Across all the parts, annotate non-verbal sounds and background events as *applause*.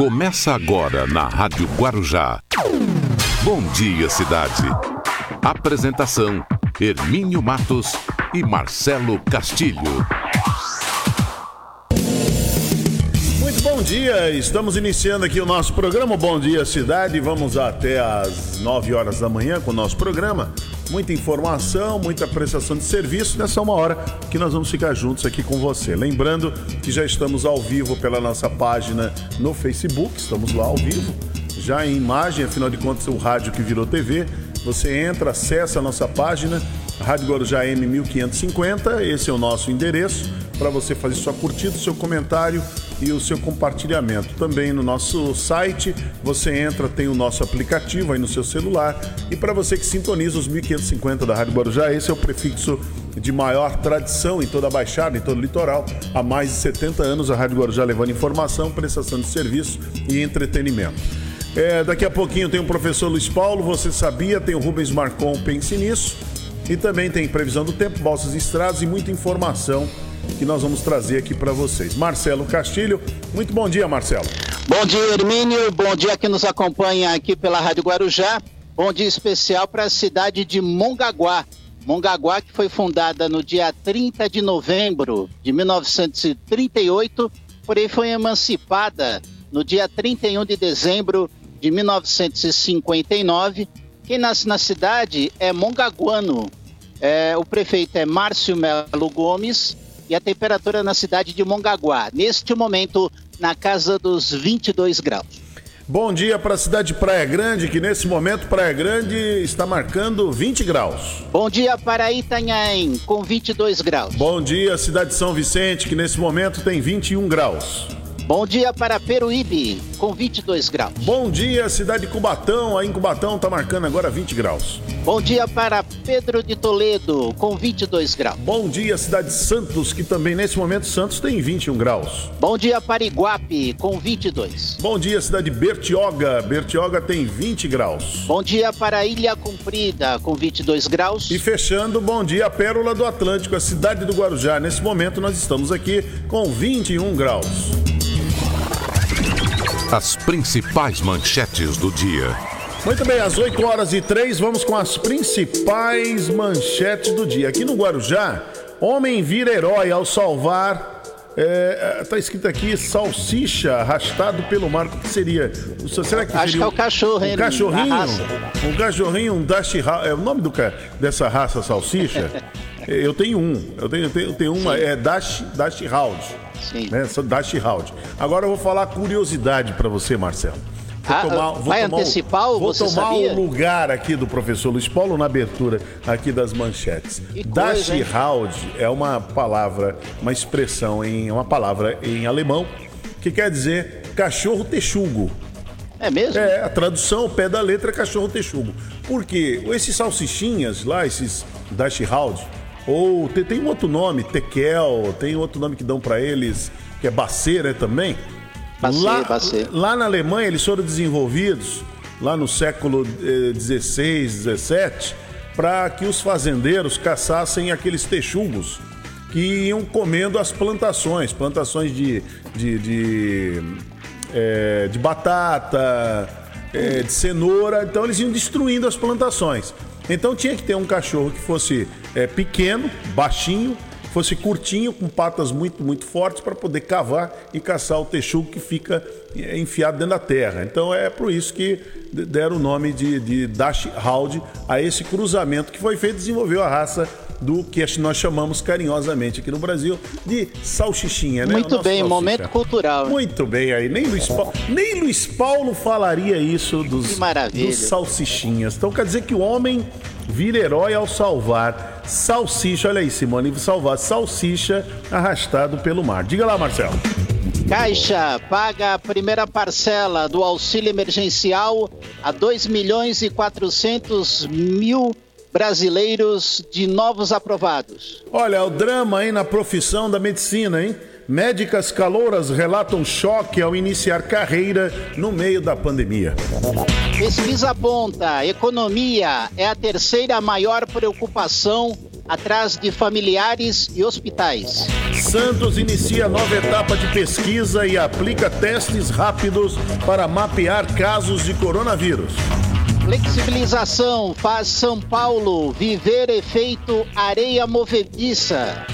Começa agora na Rádio Guarujá. Bom dia, cidade. Apresentação: Hermínio Matos e Marcelo Castilho. Bom dia, estamos iniciando aqui o nosso programa Bom Dia Cidade. Vamos até às 9 horas da manhã com o nosso programa. Muita informação, muita prestação de serviço nessa uma hora que nós vamos ficar juntos aqui com você. Lembrando que já estamos ao vivo pela nossa página no Facebook, estamos lá ao vivo, já em imagem, afinal de contas, o rádio que virou TV. Você entra, acessa a nossa página, Rádio Guarujá M 1550, esse é o nosso endereço para você fazer sua curtida, seu comentário e o seu compartilhamento. Também no nosso site, você entra, tem o nosso aplicativo aí no seu celular. E para você que sintoniza os 1550 da Rádio Guarujá, esse é o prefixo de maior tradição em toda a Baixada, em todo o litoral. Há mais de 70 anos a Rádio Guarujá levando informação, prestação de serviço e entretenimento. É, daqui a pouquinho tem o professor Luiz Paulo, você sabia, tem o Rubens Marcon, pense nisso. E também tem previsão do tempo, balsas e estradas e muita informação que nós vamos trazer aqui para vocês. Marcelo Castilho, muito bom dia, Marcelo. Bom dia, Hermínio. Bom dia que nos acompanha aqui pela Rádio Guarujá. Bom dia especial para a cidade de Mongaguá. Mongaguá, que foi fundada no dia 30 de novembro de 1938, porém foi emancipada no dia 31 de dezembro de 1959. Quem nasce na cidade é mongaguano. É, o prefeito é Márcio Melo Gomes e a temperatura na cidade de Mongaguá, neste momento, na casa dos 22 graus. Bom dia para a cidade de Praia Grande, que nesse momento Praia Grande está marcando 20 graus. Bom dia para Itanhaém, com 22 graus. Bom dia, cidade de São Vicente, que nesse momento tem 21 graus. Bom dia para Peruíbe, com 22 graus. Bom dia, cidade de Cubatão. Aí em Cubatão está marcando agora 20 graus. Bom dia para Pedro de Toledo, com 22 graus. Bom dia, cidade de Santos, que também nesse momento Santos tem 21 graus. Bom dia para Iguape, com 22. Bom dia, cidade de Bertioga. Bertioga tem 20 graus. Bom dia para Ilha Comprida, com 22 graus. E fechando, bom dia, Pérola do Atlântico, a cidade do Guarujá. Nesse momento nós estamos aqui com 21 graus. As principais manchetes do dia. Muito bem, às 8 horas e 3, vamos com as principais manchetes do dia. Aqui no Guarujá, homem vira herói ao salvar. É, tá escrito aqui salsicha arrastado pelo mar. O que seria? Será que Acho que é o cachorro, um cachorrinho, um cachorrinho, um dash é o nome do, dessa raça salsicha. *laughs* eu tenho um, eu tenho, eu tenho, eu tenho uma, Sim. é dash dash round. Sim. Né? Dash Round. Agora eu vou falar curiosidade para você, Marcelo. Vou ah, tomar, vou vai tomar antecipar o, Vou tomar sabia? o lugar aqui do professor Luiz Paulo na abertura aqui das manchetes. Dash Round é uma palavra, uma expressão em uma palavra em alemão que quer dizer cachorro texugo. É mesmo? É, a tradução, o pé da letra é cachorro texugo. Porque esses salsichinhas lá, esses Dash Round, ou tem, tem um outro nome, Tekel, tem outro nome que dão para eles, que é Baceira também. Bacer, lá, Bacer. lá na Alemanha eles foram desenvolvidos, lá no século XVI, eh, XVII, para que os fazendeiros caçassem aqueles texugos que iam comendo as plantações, plantações de, de, de, é, de batata, é, de cenoura, então eles iam destruindo as plantações. Então tinha que ter um cachorro que fosse é, pequeno, baixinho, fosse curtinho, com patas muito, muito fortes para poder cavar e caçar o texugo que fica é, enfiado dentro da terra. Então é por isso que deram o nome de, de Dash Hound a esse cruzamento que foi feito, desenvolveu a raça do que nós chamamos carinhosamente aqui no Brasil de salchichinha, né? Muito bem, salsicha. momento cultural. Muito bem aí. Nem Luiz, Paulo, nem Luiz Paulo falaria isso dos, dos salsichinhas. Então quer dizer que o homem vira herói ao salvar salsicha. Olha aí, Simone, salvar salsicha arrastado pelo mar. Diga lá, Marcelo. Caixa paga a primeira parcela do auxílio emergencial a 2 milhões e 400 mil brasileiros de novos aprovados. Olha, o drama aí na profissão da medicina, hein? Médicas calouras relatam choque ao iniciar carreira no meio da pandemia. Pesquisa aponta: economia é a terceira maior preocupação atrás de familiares e hospitais. Santos inicia nova etapa de pesquisa e aplica testes rápidos para mapear casos de coronavírus. Flexibilização faz São Paulo viver efeito areia movediça.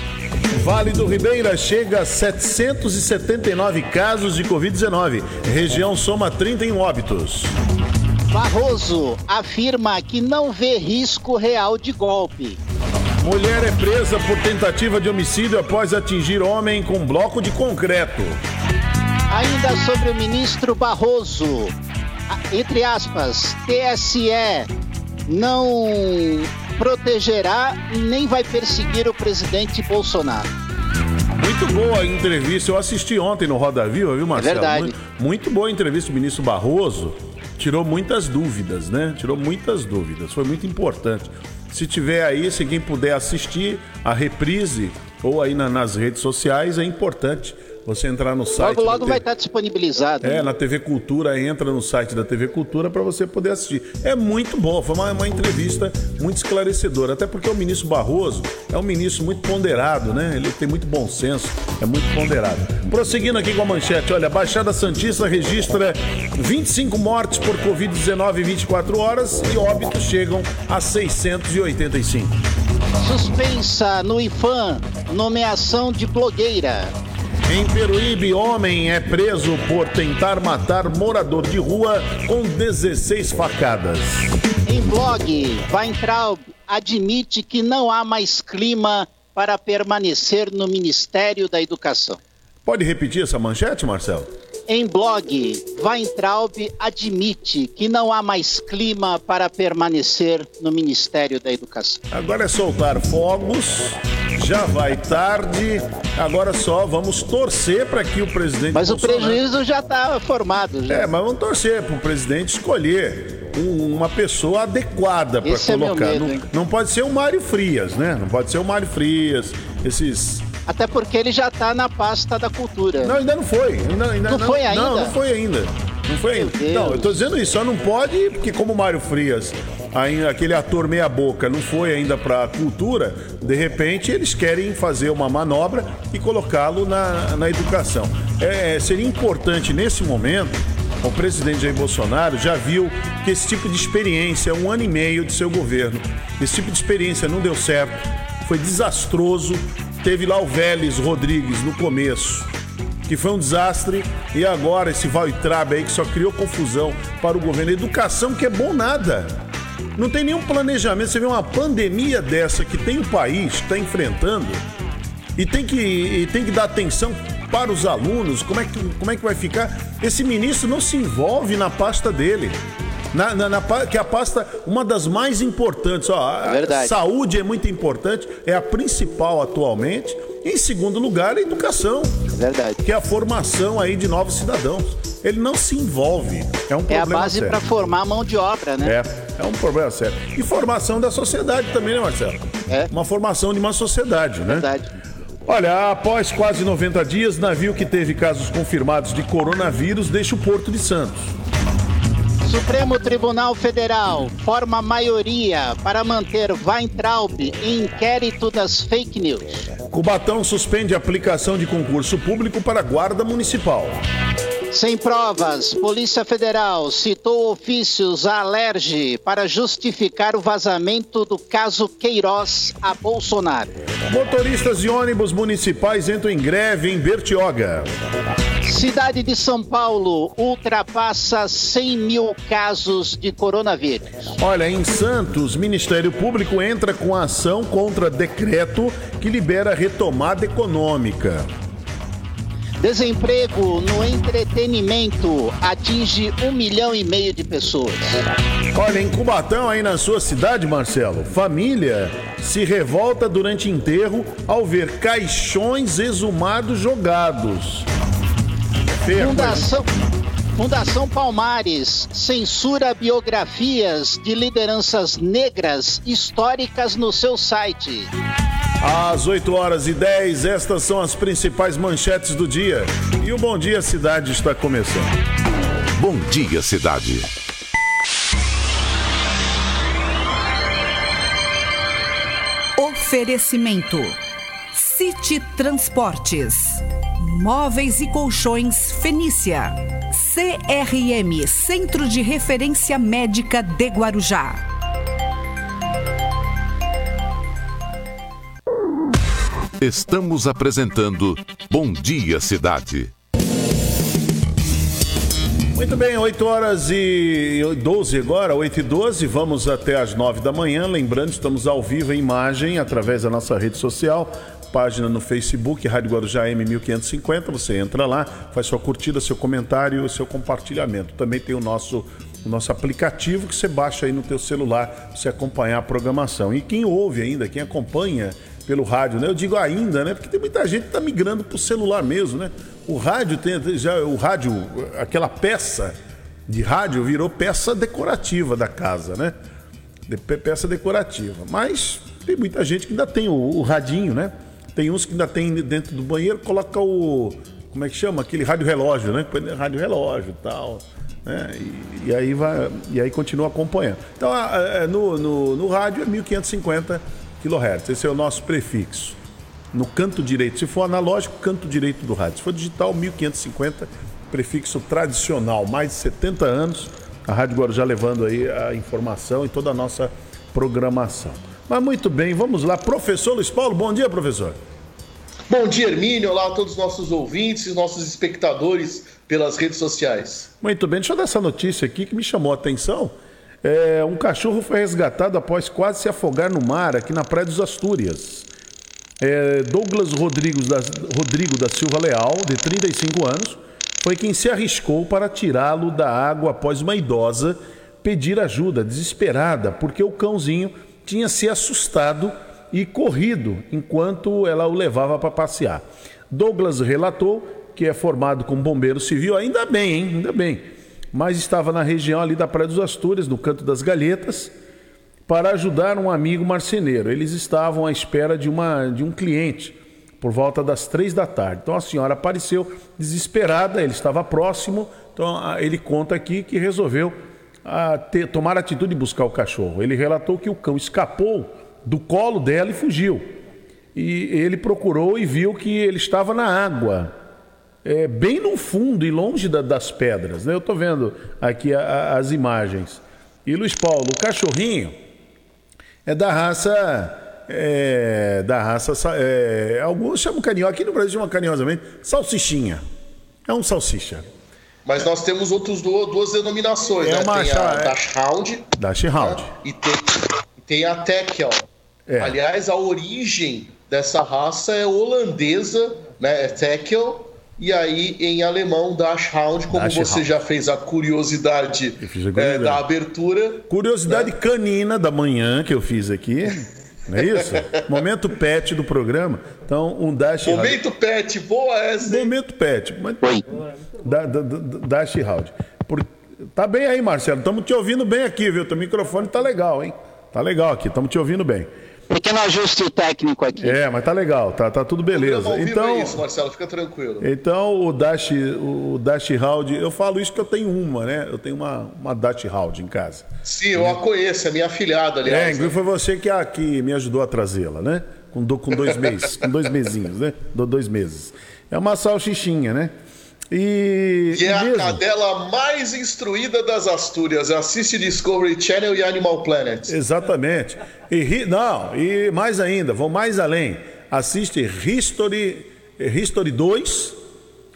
Vale do Ribeira chega a 779 casos de Covid-19. Região soma 31 óbitos. Barroso afirma que não vê risco real de golpe. Mulher é presa por tentativa de homicídio após atingir homem com bloco de concreto. Ainda sobre o ministro Barroso, entre aspas, TSE não protegerá nem vai perseguir o presidente Bolsonaro. Muito boa a entrevista. Eu assisti ontem no Roda Viva, viu, Marcelo? É verdade. Muito, muito boa a entrevista do ministro Barroso. Tirou muitas dúvidas, né? Tirou muitas dúvidas. Foi muito importante. Se tiver aí, se quem puder assistir a reprise ou aí na, nas redes sociais, é importante você entrar no site. Logo, logo vai estar disponibilizado. É, né? na TV Cultura, entra no site da TV Cultura para você poder assistir. É muito bom, foi uma, uma, entrevista muito esclarecedora, até porque o ministro Barroso é um ministro muito ponderado, né? Ele tem muito bom senso, é muito ponderado. Prosseguindo aqui com a manchete, olha, Baixada Santista registra 25 mortes por Covid-19 em 24 horas e óbitos chegam a 685. Suspensa no IFAM, nomeação de blogueira. Em Peruíbe, homem é preso por tentar matar morador de rua com 16 facadas. Em blog, Weintraub admite que não há mais clima para permanecer no Ministério da Educação. Pode repetir essa manchete, Marcelo? Em blog, Weintraub admite que não há mais clima para permanecer no Ministério da Educação. Agora é soltar fogos, já vai tarde, agora só vamos torcer para que o presidente. Mas Bolsonaro... o prejuízo já está formado. Já. É, mas vamos torcer para o presidente escolher uma pessoa adequada para colocar. É medo, não, não pode ser o Mário Frias, né? Não pode ser o Mário Frias, esses até porque ele já está na pasta da cultura. Não, ainda não foi. Ainda, ainda, não, não, foi ainda? Não, não foi ainda. Não foi ainda. Não, eu tô dizendo isso, só não pode, porque como o Mário Frias, ainda, aquele ator meia boca, não foi ainda para a cultura, de repente eles querem fazer uma manobra e colocá-lo na, na educação. É, seria importante nesse momento o presidente Jair Bolsonaro já viu que esse tipo de experiência, um ano e meio de seu governo, esse tipo de experiência não deu certo, foi desastroso, Teve lá o Vélez Rodrigues no começo, que foi um desastre, e agora esse Valtrab aí que só criou confusão para o governo. Educação que é bom nada. Não tem nenhum planejamento. Você vê uma pandemia dessa que tem o país, está enfrentando, e tem, que, e tem que dar atenção para os alunos, como é, que, como é que vai ficar? Esse ministro não se envolve na pasta dele. Na, na, na, que a pasta, uma das mais importantes. Ó, é verdade. saúde é muito importante, é a principal atualmente. Em segundo lugar, a educação. É verdade. Que é a formação aí de novos cidadãos. Ele não se envolve. É um É a base para formar mão de obra, né? É, é um problema sério. E formação da sociedade também, né, Marcelo? É. Uma formação de uma sociedade, né? Verdade. Olha, após quase 90 dias, navio que teve casos confirmados de coronavírus deixa o Porto de Santos. Supremo Tribunal Federal forma maioria para manter Weintraub em inquérito das fake news. Cubatão suspende a aplicação de concurso público para guarda municipal. Sem provas, Polícia Federal citou ofícios à Alerge para justificar o vazamento do caso Queiroz a Bolsonaro. Motoristas de ônibus municipais entram em greve em Bertioga. Cidade de São Paulo ultrapassa 100 mil casos de coronavírus. Olha, em Santos, Ministério Público entra com ação contra decreto que libera retomada econômica. Desemprego no entretenimento atinge um milhão e meio de pessoas. Olha, em Cubatão, aí na sua cidade, Marcelo, família se revolta durante enterro ao ver caixões exumados jogados. Fundação, Fundação Palmares censura biografias de lideranças negras históricas no seu site. Às 8 horas e 10, estas são as principais manchetes do dia. E o Bom Dia Cidade está começando. Bom Dia Cidade. Oferecimento: City Transportes, Móveis e Colchões Fenícia, CRM Centro de Referência Médica de Guarujá. Estamos apresentando Bom Dia Cidade. Muito bem, 8 horas e 12 agora, 8 e 12, vamos até as 9 da manhã. Lembrando, estamos ao vivo em imagem através da nossa rede social, página no Facebook, Rádio Guarujá M1550. Você entra lá, faz sua curtida, seu comentário, seu compartilhamento. Também tem o nosso, o nosso aplicativo que você baixa aí no teu celular você acompanhar a programação. E quem ouve ainda, quem acompanha pelo rádio, né? Eu digo ainda, né? Porque tem muita gente que está migrando para o celular mesmo, né? O rádio tem já o rádio, aquela peça de rádio virou peça decorativa da casa, né? De, peça decorativa. Mas tem muita gente que ainda tem o, o, radinho, né? Tem uns que ainda tem dentro do banheiro, coloca o como é que chama? Aquele rádio relógio, né? Rádio relógio tal. Né? E, e, aí vai e aí continua acompanhando. Então no, no, no rádio é 1550 kHz. Esse é o nosso prefixo. No canto direito, se for analógico, canto direito do rádio. Se for digital, 1550, prefixo tradicional, mais de 70 anos. A Rádio Guarujá levando aí a informação e toda a nossa programação. Mas muito bem, vamos lá. Professor Luiz Paulo, bom dia, professor. Bom dia, Hermínio. Olá a todos os nossos ouvintes e nossos espectadores pelas redes sociais. Muito bem, deixa eu dar essa notícia aqui que me chamou a atenção. É, um cachorro foi resgatado após quase se afogar no mar aqui na Praia dos Astúrias. É, Douglas Rodrigues da, Rodrigo da Silva Leal, de 35 anos, foi quem se arriscou para tirá-lo da água após uma idosa pedir ajuda, desesperada, porque o cãozinho tinha se assustado e corrido enquanto ela o levava para passear. Douglas relatou que é formado como bombeiro civil, ainda bem, hein? Ainda bem mas estava na região ali da Praia dos Astúrias, no canto das Galhetas, para ajudar um amigo marceneiro. Eles estavam à espera de, uma, de um cliente por volta das três da tarde. Então a senhora apareceu desesperada, ele estava próximo, então ele conta aqui que resolveu a, ter, tomar a atitude de buscar o cachorro. Ele relatou que o cão escapou do colo dela e fugiu. E ele procurou e viu que ele estava na água é, bem no fundo e longe da, das pedras. Né? Eu estou vendo aqui a, a, as imagens. E Luiz Paulo, o cachorrinho é da raça. É, da raça. É, alguns chamam carinho, aqui no Brasil chamam carinhosamente salsichinha. É um salsicha. Mas nós temos outros duas, duas denominações, é né? Uma tem a Dash Hound. Dash Hound. Né? E tem, tem a Tekel. É. Aliás, a origem dessa raça é holandesa, né? É Tekel e aí em alemão Dachshund, como você já fez a curiosidade é, da abertura. Curiosidade né? canina da manhã que eu fiz aqui. Não é isso? Momento pet do programa. Então, um Dash Momento pet, boa essa. Momento pet. Da, da, da, Dash Round. Por... Tá bem aí, Marcelo. Estamos te ouvindo bem aqui, viu? Teu microfone tá legal, hein? Tá legal aqui, estamos te ouvindo bem. Pequeno ajuste técnico aqui. É, mas tá legal, tá, tá tudo beleza. Então, é isso, Marcelo, fica tranquilo. Então, o Dash, o Dash Round, eu falo isso que eu tenho uma, né? Eu tenho uma, uma Dash Round em casa. Sim, eu a conheço, é minha afilhada, aliás. É, inclusive foi você que, a, que me ajudou a trazê-la, né? Com, com dois meses, com dois mesinhos, né? Dois meses. É uma salsichinha, né? E, e é mesmo? a cadela mais instruída das Astúrias. Assiste Discovery Channel e Animal Planet. Exatamente. E não, e mais ainda, vou mais além. Assiste History, History 2,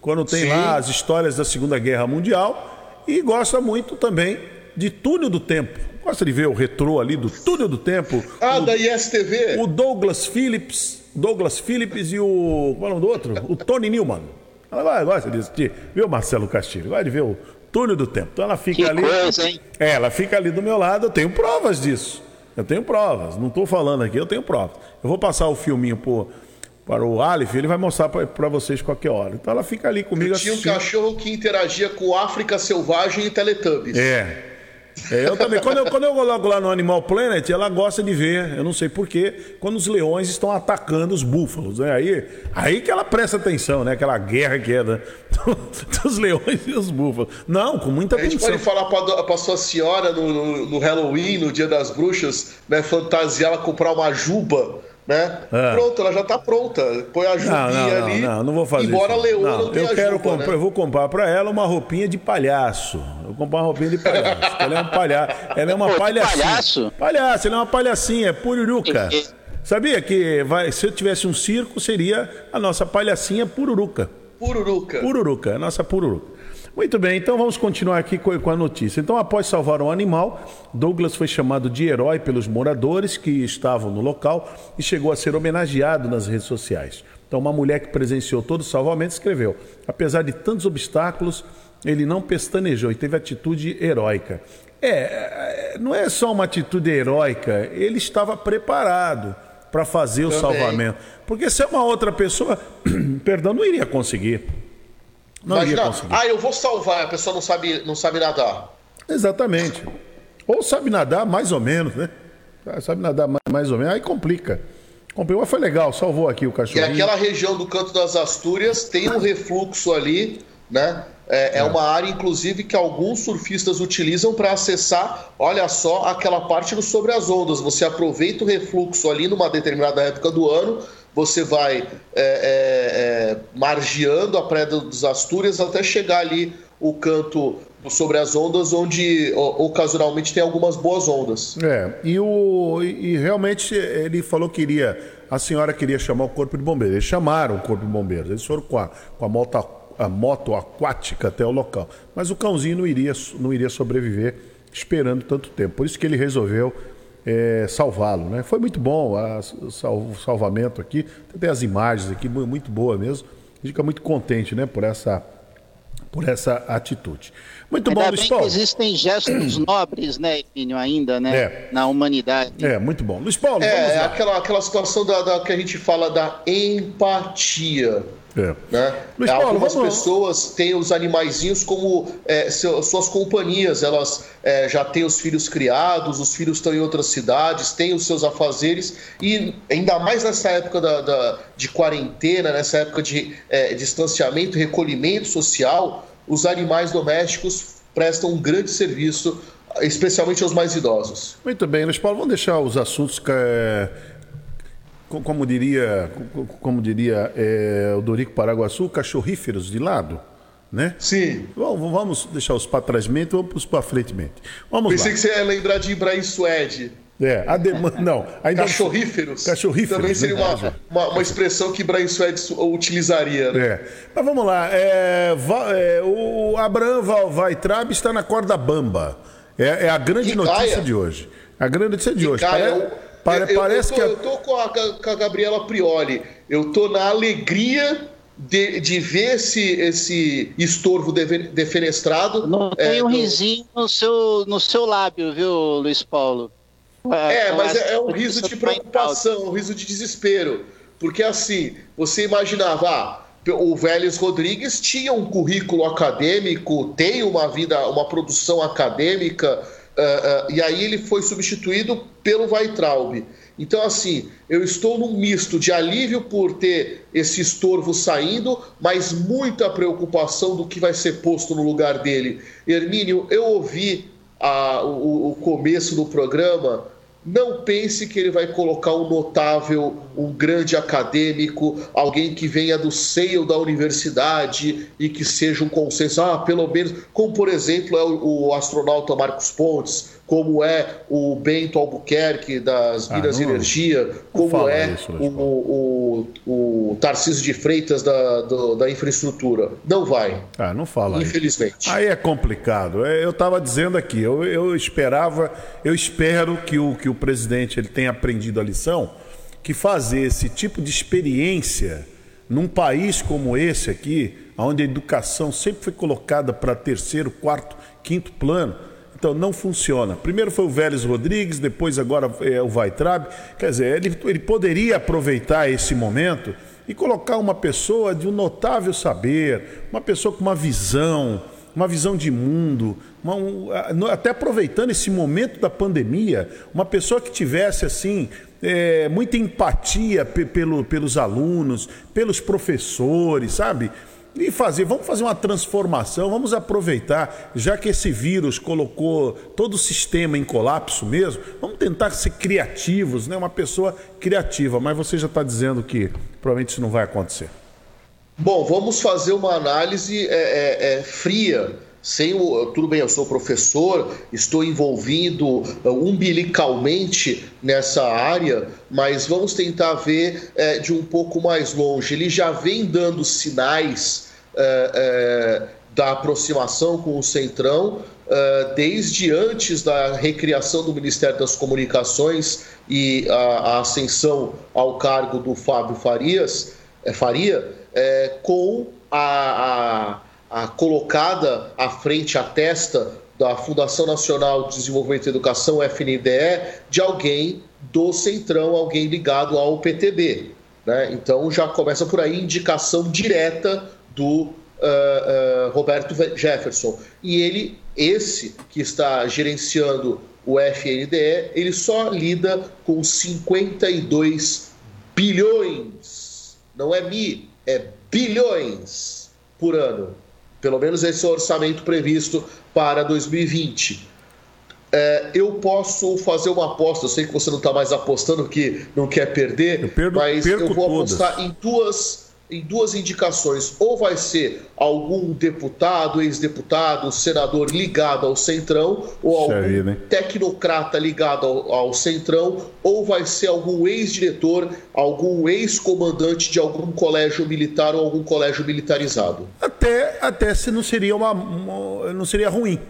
quando tem Sim. lá as histórias da Segunda Guerra Mundial. E gosta muito também de Túnel do Tempo. Gosta de ver o retrô ali do Túnel do Tempo. Ah, o, da ISTV. O Douglas Phillips, Douglas Phillips e o. Qual é o nome do outro? O Tony Newman. Ela gosta de assistir, viu, Marcelo Castilho? Gosta de ver o túnel do tempo. Então ela fica que ali. Coisa, hein? É, ela fica ali do meu lado, eu tenho provas disso. Eu tenho provas, não estou falando aqui, eu tenho provas. Eu vou passar o filminho por, para o Aleph, ele vai mostrar para vocês qualquer hora. Então ela fica ali comigo eu tinha assistindo. um cachorro que interagia com África Selvagem e Teletubbies. É, é, eu também. Quando eu, quando eu coloco lá no Animal Planet, ela gosta de ver, eu não sei porquê, quando os leões estão atacando os búfalos. Né? Aí, aí que ela presta atenção, né? Aquela guerra que é da, *laughs* dos leões e os búfalos. Não, com muita atenção. A gente pode falar para sua senhora no, no, no, Halloween, no Dia das Bruxas, né, fantasiar ela comprar uma juba né? É. Pronto, ela já está pronta. Põe a Jubinha não, não, ali. Não, não vou fazer embora isso. a Leona não, não tenha eu quero juba, comprar, né? Eu vou comprar para ela uma roupinha de palhaço. Eu vou comprar uma roupinha de palhaço. ela é um palhaço. Ela é uma Pô, palhacinha. palhaço? Palhaço, ela é uma palhacinha, é pururuca. Sabia que vai, se eu tivesse um circo, seria a nossa palhacinha pururuca. Pururuca. Pururuca, a nossa pururuca. Muito bem, então vamos continuar aqui com a notícia. Então, após salvar um animal, Douglas foi chamado de herói pelos moradores que estavam no local e chegou a ser homenageado nas redes sociais. Então, uma mulher que presenciou todo o salvamento escreveu: apesar de tantos obstáculos, ele não pestanejou e teve atitude heróica. É, não é só uma atitude heróica, ele estava preparado para fazer o Também. salvamento. Porque se é uma outra pessoa, *clears throat* perdão, não iria conseguir. Não Imagina, ah, eu vou salvar, a pessoa não sabe, não sabe nadar. Exatamente. Ou sabe nadar mais ou menos, né? Ah, sabe nadar mais ou menos, aí complica. Complica, mas foi legal, salvou aqui o cachorro. E aquela região do Canto das Astúrias tem um refluxo ali, né? É, é. é uma área, inclusive, que alguns surfistas utilizam para acessar, olha só, aquela parte do sobre as ondas. Você aproveita o refluxo ali numa determinada época do ano você vai é, é, é, margeando a Praia dos Astúrias até chegar ali o canto sobre as ondas, onde ocasionalmente tem algumas boas ondas. É, e, o, e realmente ele falou que iria, a senhora queria chamar o Corpo de Bombeiros. Eles chamaram o Corpo de Bombeiros, eles foram com a, com a moto, a moto aquática até o local. Mas o cãozinho não iria, não iria sobreviver esperando tanto tempo. Por isso que ele resolveu é, salvá-lo. Né? Foi muito bom o sal, salvamento aqui. Tem as imagens aqui, muito boa mesmo. A gente fica muito contente né, por, essa, por essa atitude. Muito Ainda bom, Luiz Paulo. existem gestos *clears throat* nobres, né, Epínio, ainda, né? É. Na humanidade. É, muito bom. Luiz Paulo, é, aquela, aquela situação da, da, que a gente fala da empatia. É. Né? Luiz Paulo, Algumas vamos... pessoas têm os animaizinhos como é, suas companhias, elas é, já têm os filhos criados, os filhos estão em outras cidades, têm os seus afazeres, e ainda mais nessa época da, da de quarentena, nessa época de é, distanciamento, recolhimento social, os animais domésticos prestam um grande serviço, especialmente aos mais idosos. Muito bem, Luiz Paulo, vamos deixar os assuntos é, como diria, como diria é, o Dorico Paraguaçu, cachorríferos de lado, né? Sim. Vamos, vamos deixar os para trás mente, vamos para frente mente. Vamos Pensei lá. que você ia lembrar de Ibrahim Suede. É, a demanda. *laughs* Não, ainda Cachorríferos. Cachorríferos. Também seria né? uma, uma, uma, expressão que Ibrahim Suede utilizaria. Né? É. Mas vamos lá. É, é, o Abraham Valvaitrab está na corda bamba. É, é a grande notícia de hoje. A grande notícia de que hoje. Caia, Parece... Pare, eu, parece eu tô, que. A... Eu tô com a, com a Gabriela Prioli. Eu tô na alegria de, de ver esse, esse estorvo defenestrado. Não tem é, um risinho no seu, no seu lábio, viu, Luiz Paulo? É, é mas é, é um riso de preocupação, um riso de desespero. Porque assim, você imaginava, ah, o Vélez Rodrigues tinha um currículo acadêmico, tem uma vida, uma produção acadêmica Uh, e aí ele foi substituído pelo Weitraub. Então, assim, eu estou num misto de alívio por ter esse estorvo saindo, mas muita preocupação do que vai ser posto no lugar dele. Hermínio, eu ouvi a, o, o começo do programa não pense que ele vai colocar um notável, um grande acadêmico, alguém que venha do seio da universidade e que seja um consenso. Ah, pelo menos, como por exemplo é o, o astronauta Marcos Pontes, como é o Bento Albuquerque das ah, Minas ah, Energia, como é isso, o, o, o, Tarcísio de Freitas da, do, da infraestrutura. Não vai. Ah, não fala. Infelizmente. Isso. Aí é complicado. É, eu estava dizendo aqui, eu, eu esperava, eu espero que o, que o presidente ele tenha aprendido a lição, que fazer esse tipo de experiência num país como esse aqui, onde a educação sempre foi colocada para terceiro, quarto, quinto plano, então não funciona. Primeiro foi o Vélez Rodrigues, depois agora é o Vaitrab. Quer dizer, ele, ele poderia aproveitar esse momento e colocar uma pessoa de um notável saber, uma pessoa com uma visão, uma visão de mundo, uma, um, até aproveitando esse momento da pandemia, uma pessoa que tivesse assim é, muita empatia pelo, pelos alunos, pelos professores, sabe? E fazer, vamos fazer uma transformação, vamos aproveitar, já que esse vírus colocou todo o sistema em colapso mesmo, vamos tentar ser criativos, né? Uma pessoa criativa, mas você já está dizendo que provavelmente isso não vai acontecer. Bom, vamos fazer uma análise é, é, é, fria. Sem o, tudo bem, eu sou professor, estou envolvido uh, umbilicalmente nessa área, mas vamos tentar ver é, de um pouco mais longe. Ele já vem dando sinais é, é, da aproximação com o Centrão, desde antes da recriação do Ministério das Comunicações e a, a ascensão ao cargo do Fábio Farias, Faria com a, a, a, colocada à frente, à testa da Fundação Nacional de Desenvolvimento e Educação, FNDE, de alguém do Centrão, alguém ligado ao PTB. Né? Então já começa por aí indicação direta do uh, uh, Roberto Jefferson. E ele, esse que está gerenciando o FNDE, ele só lida com 52 bilhões, não é mi, é bilhões por ano. Pelo menos esse é o orçamento previsto para 2020. É, eu posso fazer uma aposta, eu sei que você não está mais apostando, que não quer perder, eu perdo, mas eu vou todas. apostar em duas em duas indicações. Ou vai ser algum deputado, ex-deputado, senador ligado ao Centrão, ou algum vida, tecnocrata ligado ao, ao, Centrão, ou vai ser algum ex-diretor, algum ex-comandante de algum colégio militar ou algum colégio militarizado. Até, até se não seria uma, uma não seria ruim.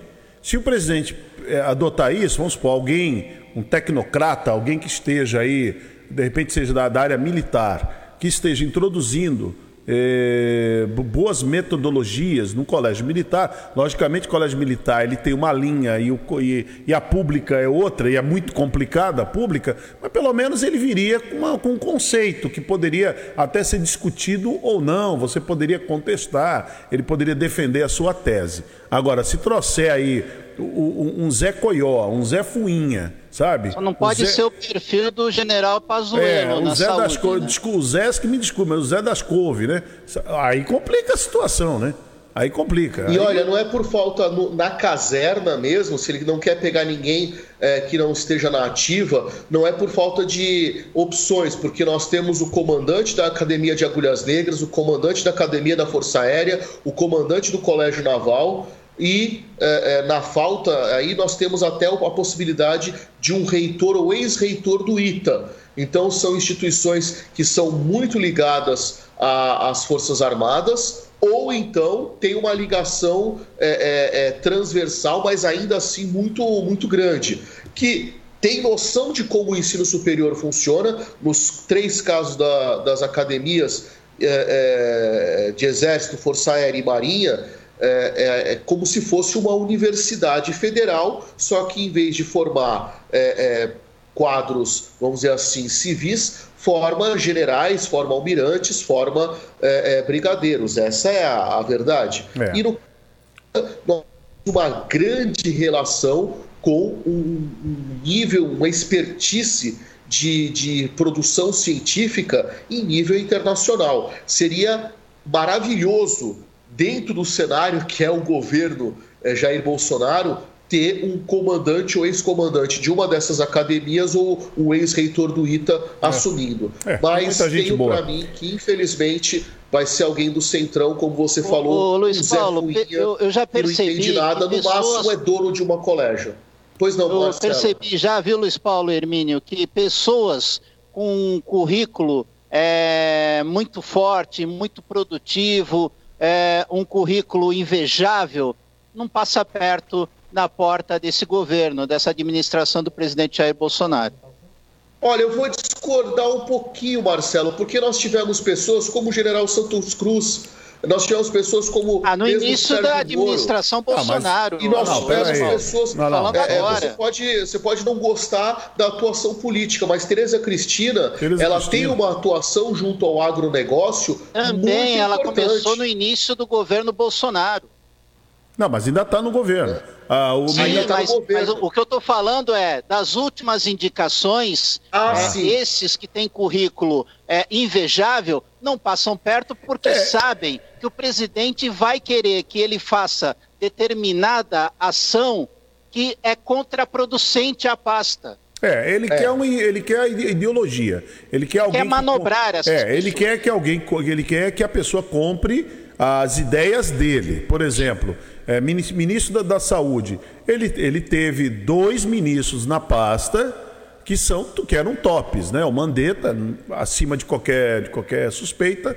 Se o presidente é, adotar isso, vamos supor, alguém, um tecnocrata, alguém que esteja aí, de repente seja da, da área militar, que esteja introduzindo é, boas metodologias no colégio militar. Logicamente, o colégio militar ele tem uma linha e, o, e, e, a pública é outra, e é muito complicada a pública, mas pelo menos ele viria com, uma, com um conceito que poderia até ser discutido ou não, você poderia contestar, ele poderia defender a sua tese. Agora, se trouxer aí um Zé Coió, um Zé Fuinha, sabe? Só não pode Zé... ser o perfil do general Pazuello é, o Zé saúde, das Couve, né? desculpa, o Zé que me desculpa, mas o Zé das Couve, né? Aí complica a situação, né? Aí complica. E aí... olha, não é por falta no, na caserna mesmo, se ele não quer pegar ninguém é, que não esteja na ativa, não é por falta de opções, porque nós temos o comandante da Academia de Agulhas Negras, o comandante da Academia da Força Aérea, o comandante do Colégio Naval, e é, é, na falta, aí nós temos até a possibilidade de um reitor ou ex-reitor do ITA. Então, são instituições que são muito ligadas às Forças Armadas, ou então tem uma ligação é, transversal, mas ainda assim muito, muito grande, que tem noção de como o ensino superior funciona. Nos três casos da, das academias de Exército, Força Aérea e Marinha, é, é, é, como se fosse uma universidade federal, só que em vez de formar é, é quadros, vamos dizer assim, civis, forma generais, forma almirantes, forma é, brigadeiros. Essa é a, a verdade. E no uma grande relação com um, um nível, uma expertise de, de produção científica em nível internacional. Seria maravilhoso dentro do cenário que é o governo é, Jair Bolsonaro, ter um comandante ou ex-comandante de uma dessas academias ou o ex-reitor do ITA é. assumindo. É, Mas tenho para mim que, infelizmente, vai ser alguém do Centrão, como você falou. Ô, Luiz Paulo, Fuinha, eu, eu, já percebi. Não entende nada, no pessoas... máximo é dono de uma colégio. Pois não, Eu Marcelo. percebi já, viu, Luiz Paulo Hermínio, que pessoas com um currículo é, muito forte, muito produtivo, é, um currículo invejável, não passa perto na porta desse governo, dessa administração do presidente Jair Bolsonaro. Olha, eu vou discordar um pouquinho, Marcelo, porque nós tivemos pessoas como o general Santos Cruz, nós tivemos pessoas como. Ah, no início da administração Moro. Bolsonaro. Ah, mas... E nós não, tivemos pessoas. Não, não. É, agora. Você, pode, você pode não gostar da atuação política, mas Tereza Cristina, Tereza ela Cristina. tem uma atuação junto ao agronegócio. Também, ela importante. começou no início do governo Bolsonaro. Não, mas ainda está no governo. É. Ah, o sim, tá mas, mas o, que eu estou falando é, das últimas indicações, ah, é, esses que têm currículo é, invejável não passam perto porque é. sabem que o presidente vai querer que ele faça determinada ação que é contraproducente à pasta. É, ele, é. Quer um, ele quer a ideologia. Ele quer alguém. Quer manobrar que, essas É, ele quer que alguém. Ele quer que a pessoa compre as ideias dele. Por exemplo, é, ministro da, da, Saúde. Ele, ele teve dois ministros na pasta que são que eram tops, né? O Mandetta, acima de qualquer, de qualquer suspeita,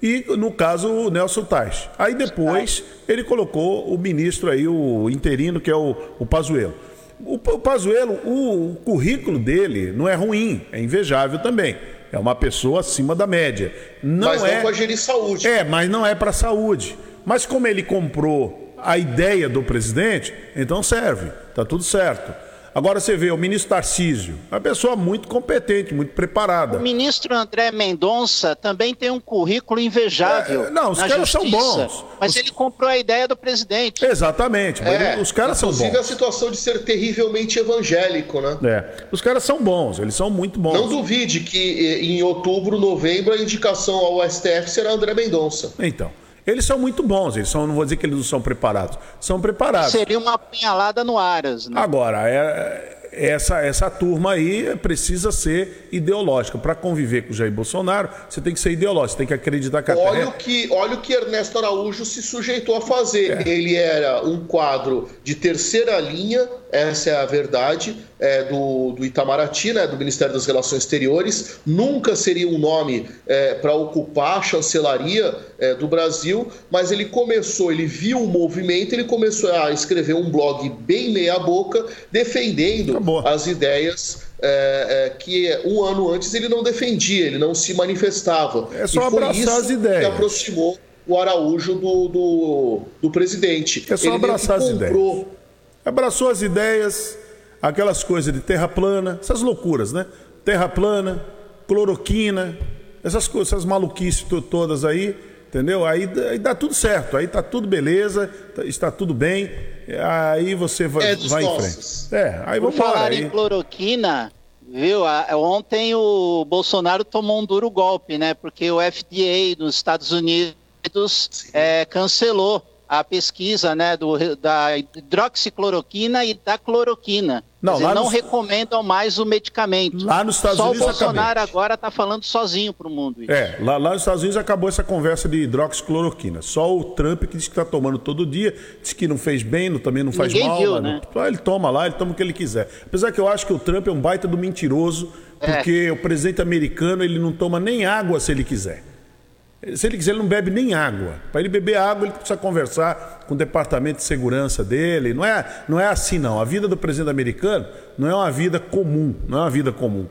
e no caso o Nelson Tais. Aí depois ele colocou o ministro aí, o interino, que é o, o Pazuello. O, o Pazuello, o, o currículo dele não é ruim, é invejável também. É uma pessoa acima da média. Não mas é, para gerir saúde. É, mas não é para saúde. Mas como ele comprou a ideia do presidente, então serve. Tá tudo certo. Agora você vê o ministro Tarcísio, uma pessoa muito competente, muito preparada. O ministro André Mendonça também tem um currículo invejável. É, não, os caras justiça, são bons. Mas os... ele comprou a ideia do presidente. Exatamente, é, os caras são bons. Inclusive a situação de ser terrivelmente evangélico, né? É, os caras são bons, eles são muito bons. Não duvide que em outubro, novembro, a indicação ao STF será André Mendonça. Então. Eles são muito bons, eles são, não vou dizer que eles não são preparados, são preparados. Seria uma apunhalada no Aras, né? Agora, é, essa, essa turma aí precisa ser ideológica. Para conviver com o Jair Bolsonaro, você tem que ser ideológico, você tem que acreditar que a olha o que Olha o que Ernesto Araújo se sujeitou a fazer. É. Ele era um quadro de terceira linha, essa é a verdade, é, do, do Itamaraty, né, do Ministério das Relações Exteriores. Nunca seria um nome é, para ocupar a chancelaria é, do Brasil, mas ele começou, ele viu o movimento, ele começou a escrever um blog bem meia-boca, defendendo Acabou. as ideias é, é, que um ano antes ele não defendia, ele não se manifestava. É só abraçar as ideias. Que aproximou o Araújo do, do, do presidente. É só ele abraçar as ideias. Abraçou as ideias, aquelas coisas de terra plana, essas loucuras, né? Terra plana, cloroquina, essas coisas, essas maluquices todas aí, entendeu? Aí, aí dá tudo certo, aí tá tudo beleza, tá, está tudo bem, aí você vai, é vai em frente. É, aí vamos falar aí. em cloroquina, viu? Ontem o Bolsonaro tomou um duro golpe, né? Porque o FDA dos Estados Unidos é, cancelou a pesquisa né, do, da hidroxicloroquina e da cloroquina. Não, dizer, não nos... recomendam mais o medicamento. Lá nos Estados Só Unidos. Só o Bolsonaro acabou. agora está falando sozinho para o mundo. Isso. É, lá, lá, nos Estados Unidos acabou essa conversa de hidroxicloroquina. Só o Trump que diz que está tomando todo dia, diz que não fez bem, não, também não faz Ninguém mal. Viu, né? Não, ele toma lá, ele toma o que ele quiser. Apesar que eu acho que o Trump é um baita do mentiroso, é. porque é. o presidente americano ele não toma nem água se ele quiser. Se ele quiser, ele não bebe nem água. Para ele beber água, ele precisa conversar com o departamento de segurança dele. Não é, não é assim, não. A vida do presidente americano não é uma vida comum. Não é uma vida comum.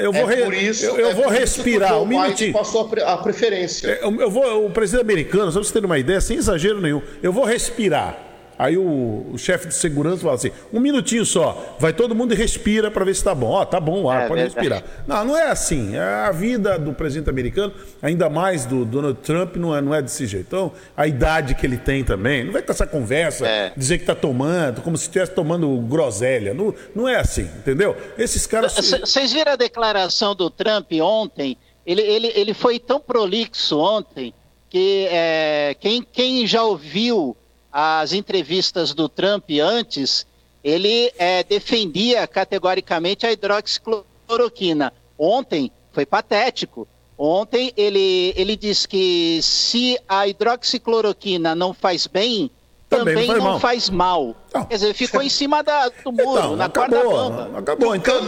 Eu vou, é isso, eu, eu é vou respirar. Um minutinho. passou a preferência. É, eu, eu vou, o presidente americano, só para você ter uma ideia, sem exagero nenhum, eu vou respirar. Aí o, o chefe de segurança fala assim: um minutinho só, vai todo mundo e respira para ver se está bom. Ó, oh, tá bom o ar, é, pode verdade. respirar. Não, não é assim. É a vida do presidente americano, ainda mais do Donald Trump, não é, não é desse jeito. Então, a idade que ele tem também, não vai com essa conversa, é. dizer que está tomando, como se estivesse tomando groselha. Não, não é assim, entendeu? Esses caras. Vocês viram a declaração do Trump ontem? Ele, ele, ele foi tão prolixo ontem que é, quem, quem já ouviu as entrevistas do Trump antes, ele é, defendia categoricamente a hidroxicloroquina. Ontem foi patético. Ontem ele, ele disse que se a hidroxicloroquina não faz bem, também, também não, faz mal. Não. Quer dizer, ficou em cima da, do muro, então, na acabou, corda bamba. Acabou, então.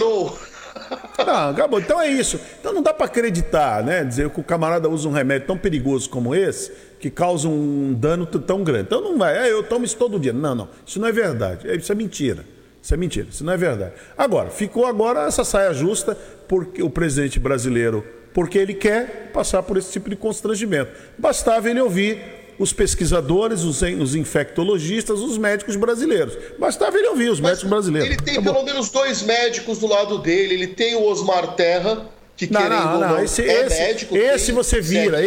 Não, acabou. Então é isso. Então não dá para acreditar, né? Dizer que o camarada usa um remédio tão perigoso como esse, que causa um dano tão grande. Então não vai, é, eu tomo isso todo dia. Não, não. Isso não é verdade. Isso é mentira. Isso é mentira, isso não é verdade. Agora, ficou agora essa saia justa porque o presidente brasileiro, porque ele quer passar por esse tipo de constrangimento. Bastava ele ouvir os pesquisadores, os, os infectologistas, os médicos brasileiros. Bastava ele ouvir os Mas médicos brasileiros. Ele tem pelo menos dois médicos do lado dele. Ele tem o Osmar Terra, que não, não, não, esse, é esse, médico, esse você vira,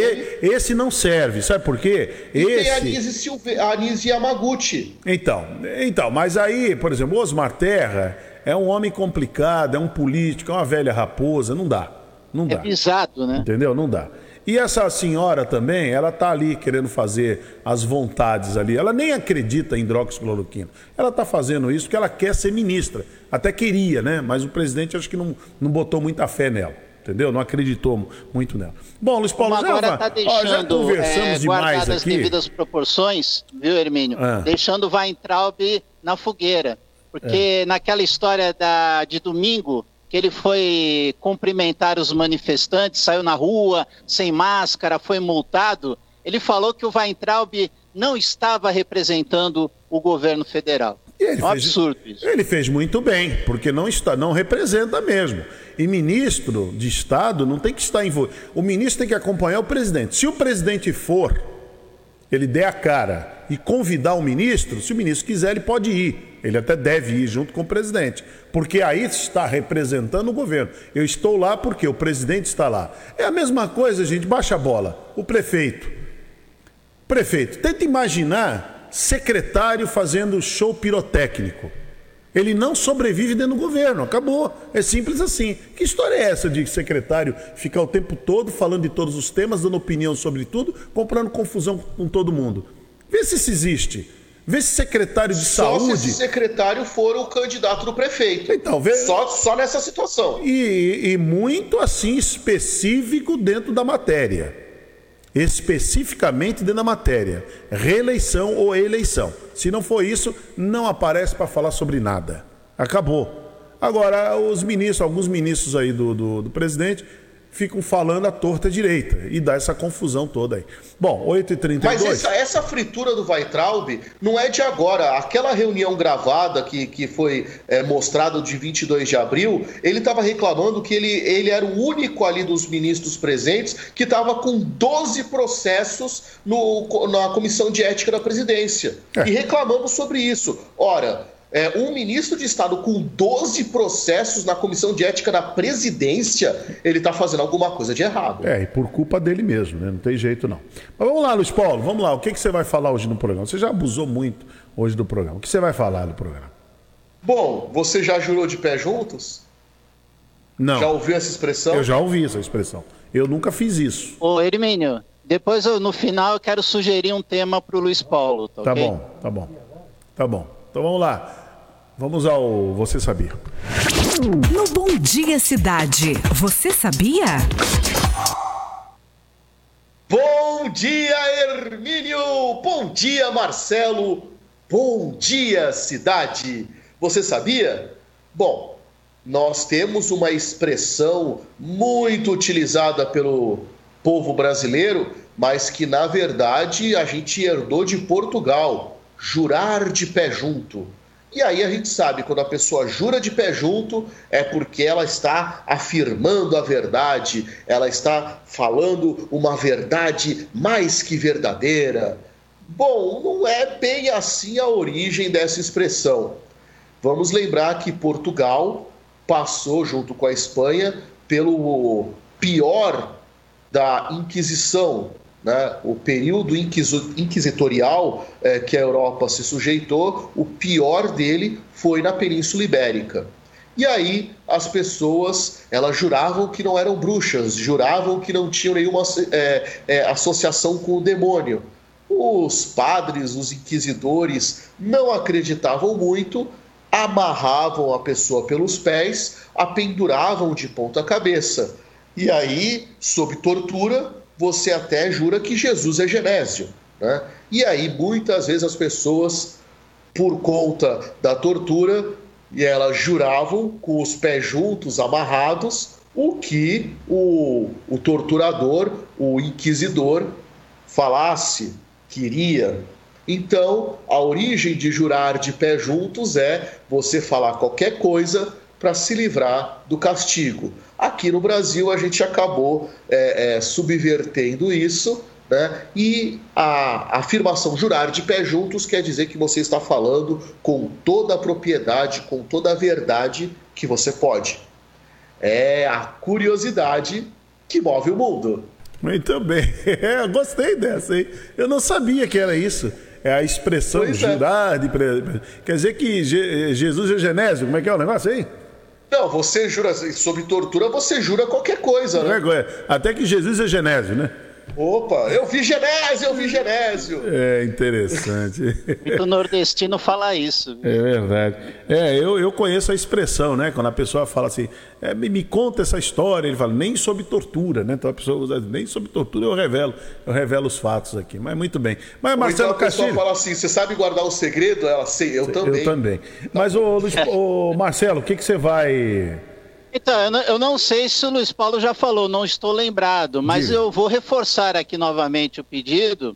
esse não serve, sabe por quê? E esse... tem a Anise, Silve... a Anise Yamaguchi. Então, então, mas aí, por exemplo, Osmar Terra é um homem complicado, é um político, é uma velha raposa, não dá, não é dá. É pisado, né? Entendeu? Não dá. E essa senhora também, ela tá ali querendo fazer as vontades ali. Ela nem acredita em hidroxicloroquina. Ela tá fazendo isso porque ela quer ser ministra. Até queria, né? Mas o presidente acho que não, não botou muita fé nela entendeu? Não acreditou muito nela. Bom, Luiz Paulo, Como agora está deixando ó, já conversamos é, demais as devidas proporções, viu, Hermínio? Ah. Deixando o Weintraub na fogueira. Porque é. naquela história da, de domingo, que ele foi cumprimentar os manifestantes, saiu na rua, sem máscara, foi multado, ele falou que o Weintraub não estava representando o governo federal. Ele é um fez, absurdo isso. Ele fez muito bem, porque não está, não representa mesmo. E ministro de Estado não tem que estar envolvido. O ministro tem que acompanhar o presidente. Se o presidente for, ele der a cara e convidar o ministro, se o ministro quiser, ele pode ir. Ele até deve ir junto com o presidente. Porque aí está representando o governo. Eu estou lá porque o presidente está lá. É a mesma coisa, gente, baixa a bola. O prefeito. Prefeito, tenta imaginar secretário fazendo show pirotécnico. Ele não sobrevive dentro do governo, acabou. É simples assim. Que história é essa de secretário ficar o tempo todo falando de todos os temas, dando opinião sobre tudo, comprando confusão com todo mundo? Vê se isso existe. Vê se secretário de só saúde. Só se esse secretário for o candidato do prefeito. Então, vê... só, só nessa situação. E, e muito assim específico dentro da matéria especificamente dentro da matéria, reeleição ou eleição. Se não for isso, não aparece para falar sobre nada. Acabou. Agora, os ministros, alguns ministros aí do, do, do presidente, ficam falando a torta direita e dá essa confusão toda aí. Bom, 8h32. Mas essa, essa fritura do Weitraub não é de agora. Aquela reunião gravada que, que foi é, mostrada de 22 de abril, ele estava reclamando que ele, ele era o único ali dos ministros presentes que estava com 12 processos no, na comissão de ética da presidência. É. E reclamando sobre isso. Ora, é, um ministro de Estado com 12 processos na comissão de ética da presidência, ele está fazendo alguma coisa de errado. É, e por culpa dele mesmo, né? Não tem jeito não. Mas vamos lá, Luiz Paulo, vamos lá. O que, que você vai falar hoje no programa? Você já abusou muito hoje do programa. O que você vai falar no programa? Bom, você já jurou de pé juntos? Não. Já ouviu essa expressão? Eu já ouvi essa expressão. Eu nunca fiz isso. Ô, Hermínio, depois eu, no final eu quero sugerir um tema para o Luiz Paulo. Tá, tá okay? bom, tá bom. Tá bom. Então vamos lá. Vamos ao Você Sabia. No Bom Dia Cidade, você sabia? Bom dia, Hermínio! Bom dia, Marcelo! Bom dia, cidade! Você sabia? Bom, nós temos uma expressão muito utilizada pelo povo brasileiro, mas que na verdade a gente herdou de Portugal: jurar de pé junto. E aí a gente sabe, quando a pessoa jura de pé junto, é porque ela está afirmando a verdade, ela está falando uma verdade mais que verdadeira. Bom, não é bem assim a origem dessa expressão. Vamos lembrar que Portugal passou, junto com a Espanha, pelo pior da Inquisição, né, o período inquisitorial é, que a Europa se sujeitou, o pior dele foi na Península Ibérica. E aí as pessoas elas juravam que não eram bruxas, juravam que não tinham nenhuma é, é, associação com o demônio. Os padres, os inquisidores não acreditavam muito, amarravam a pessoa pelos pés, a penduravam de ponta cabeça. E aí, sob tortura, você até jura que Jesus é Genésio. Né? E aí, muitas vezes, as pessoas, por conta da tortura, e elas juravam com os pés juntos, amarrados, o que o, o torturador, o inquisidor, falasse, queria. Então, a origem de jurar de pé juntos é você falar qualquer coisa para se livrar do castigo. Aqui no Brasil, a gente acabou é, é, subvertendo isso. Né? E a afirmação jurar de pé juntos quer dizer que você está falando com toda a propriedade, com toda a verdade que você pode. É a curiosidade que move o mundo. Muito bem. *laughs* Eu gostei dessa, hein? Eu não sabia que era isso. É a expressão pois é. jurar. É. De... Quer dizer que Jesus é genésio? Como é que é o negócio aí? Não, você jura, sobre tortura, você jura qualquer coisa, né? É, até que Jesus é genésio, né? Opa, eu vi Genésio, eu vi Genésio. É interessante. Muito nordestino fala isso. É verdade. É, eu, eu conheço a expressão, né? Quando a pessoa fala assim, é, me, me, conta essa história, ele fala, nem sobre tortura, né? Então a pessoa usa, nem sobre tortura eu revelo, eu revelo os fatos aqui. Mas muito bem. Mas Ou Marcelo então a pessoa fala assim, você sabe guardar o segredo? Ela, sei, eu também. Eu também. Mas, ô, Luiz, ô Marcelo, o que, que você vai então, eu não, eu não, sei se o Luiz Paulo já falou, não estou lembrado, mas Diga. eu vou reforçar aqui novamente o pedido.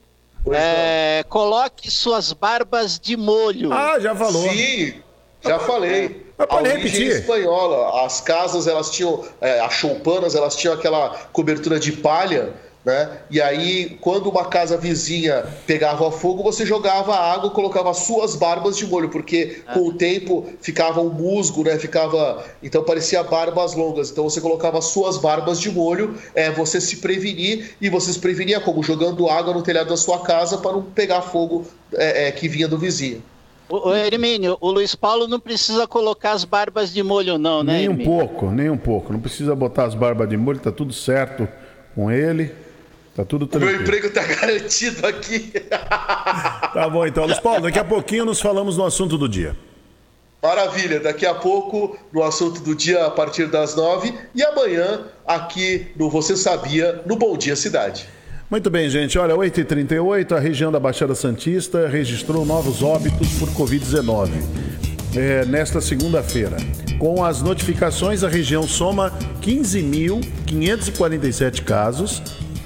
É, coloque suas barbas de molho. Ah, já falou. Sim, já falei. A origem repetir. espanhola, as casas elas tinham, é, as choupanas elas tinham aquela cobertura de palha né? E aí, quando uma casa vizinha pegava fogo, você jogava água, colocava suas barbas de molho, porque ah. com o tempo ficava um musgo, né? Ficava, então parecia barbas longas. Então você colocava suas barbas de molho, é você se prevenir e você se prevenia como jogando água no telhado da sua casa para não pegar fogo é, é, que vinha do vizinho. O, Hermínio, o Luiz Paulo não precisa colocar as barbas de molho, não, né? Nem um pouco, nem um pouco. Não precisa botar as barbas de molho, tá tudo certo com ele. Tá tudo tranquilo. Meu emprego tá *laughs* garantido aqui. *laughs* tá bom então. Luiz Paulo, daqui a pouquinho nos falamos no assunto do dia. Maravilha, daqui a pouco no assunto do dia a partir das nove e amanhã aqui no Você Sabia, no Bom Dia Cidade. Muito bem, gente. Olha, 8h38, a região da Baixada Santista registrou novos óbitos por Covid-19 é, nesta segunda-feira. Com as notificações, a região soma 15.547 casos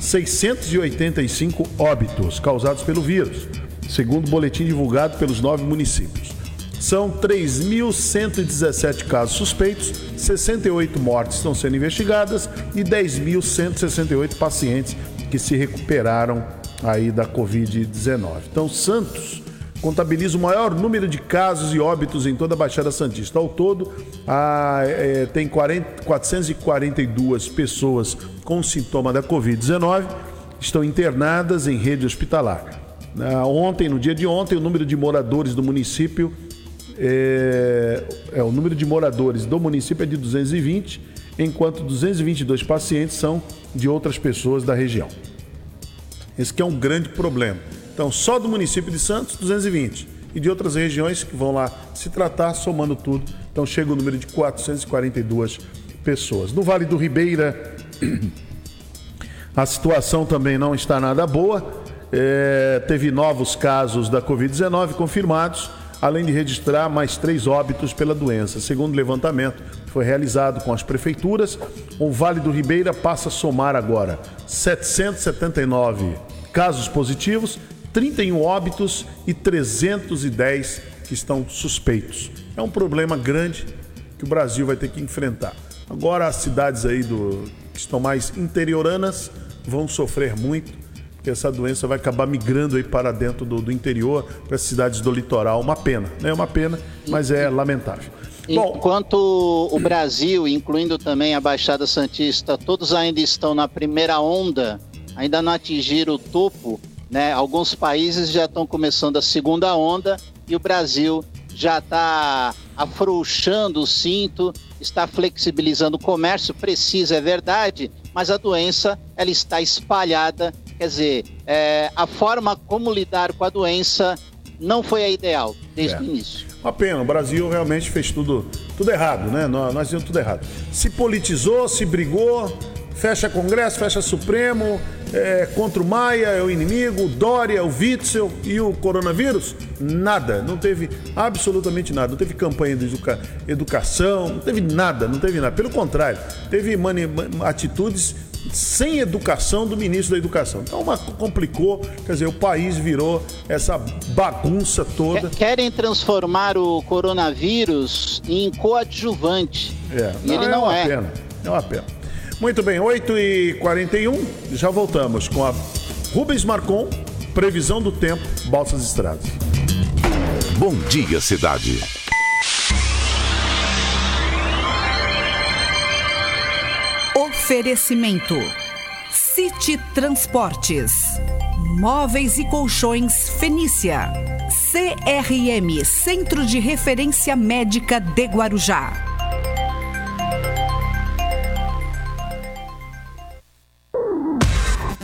685 óbitos causados pelo vírus, segundo o boletim divulgado pelos nove municípios. São 3.117 casos suspeitos, 68 mortes estão sendo investigadas e 10.168 pacientes que se recuperaram aí da Covid-19. Então, Santos contabiliza o maior número de casos e óbitos em toda a Baixada Santista. Ao todo, é, tem 40, 442 pessoas com sintoma da Covid-19 estão internadas em rede hospitalar. Ontem, no dia de ontem, o número de moradores do município é, é, o número de moradores do município é de 220, enquanto 222 pacientes são de outras pessoas da região. Esse é um grande problema. Então, só do município de Santos, 220. E de outras regiões que vão lá se tratar, somando tudo. Então, chega o número de 442 pessoas. No Vale do Ribeira, *clears throat* a situação também não está nada boa. É, teve novos casos da Covid-19 confirmados, além de registrar mais três óbitos pela doença. Segundo o levantamento foi realizado com as prefeituras, o Vale do Ribeira passa a somar agora 779 casos positivos 31 óbitos e 310 que estão suspeitos. É um problema grande que o Brasil vai ter que enfrentar. Agora as cidades aí do, que estão mais interioranas vão sofrer muito, porque essa doença vai acabar migrando aí para dentro do, do interior, para as cidades do litoral. Uma pena, né? Uma pena, mas é lamentável. Enquanto o Brasil, incluindo também a Baixada Santista, todos ainda estão na primeira onda, ainda não atingiram o topo, né? Alguns países já estão começando a segunda onda e o Brasil já está afrouxando o cinto, está flexibilizando o comércio, precisa, é verdade, mas a doença ela está espalhada, quer dizer, é, a forma como lidar com a doença não foi a ideal desde é. o início. Uma pena, o Brasil realmente fez tudo, tudo errado, né? Nós, nós tudo errado. Se politizou, se brigou, fecha Congresso, fecha Supremo, é, contra o Maia é o inimigo, o Dória, o Witzel e o coronavírus? Nada, não teve absolutamente nada. Não teve campanha de educa educação, não teve nada, não teve nada. Pelo contrário, teve atitudes sem educação do ministro da Educação. Então, uma, complicou, quer dizer, o país virou essa bagunça toda. Querem transformar o coronavírus em coadjuvante. É, não, ele é não é. Pena, é uma pena. Muito bem, 8h41, já voltamos com a Rubens Marcon, previsão do tempo, Balsas Estradas. Bom dia, cidade. Oferecimento: City Transportes, Móveis e Colchões Fenícia, CRM Centro de Referência Médica de Guarujá.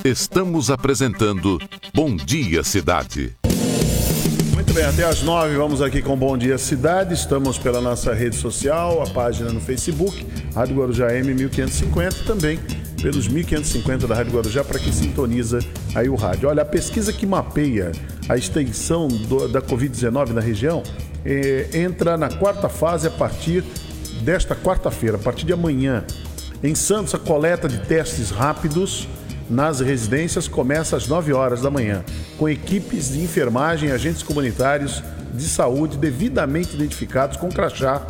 Estamos apresentando Bom Dia Cidade. Muito bem, até às nove vamos aqui com Bom Dia Cidade. Estamos pela nossa rede social, a página no Facebook, Rádio Guarujá M1550, também pelos 1550 da Rádio Guarujá para quem sintoniza aí o rádio. Olha, a pesquisa que mapeia a extensão do, da Covid-19 na região é, entra na quarta fase a partir desta quarta-feira, a partir de amanhã. Em Santos, a coleta de testes rápidos nas residências começa às 9 horas da manhã, com equipes de enfermagem e agentes comunitários de saúde devidamente identificados com crachá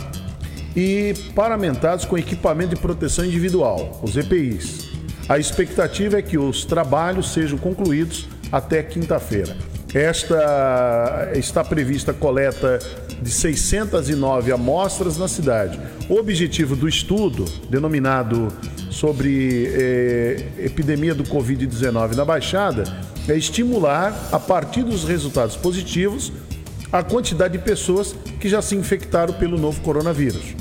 e paramentados com equipamento de proteção individual, os EPIs. A expectativa é que os trabalhos sejam concluídos até quinta-feira. Esta está prevista a coleta de 609 amostras na cidade. O objetivo do estudo, denominado sobre eh, epidemia do Covid-19 na Baixada, é estimular, a partir dos resultados positivos, a quantidade de pessoas que já se infectaram pelo novo coronavírus.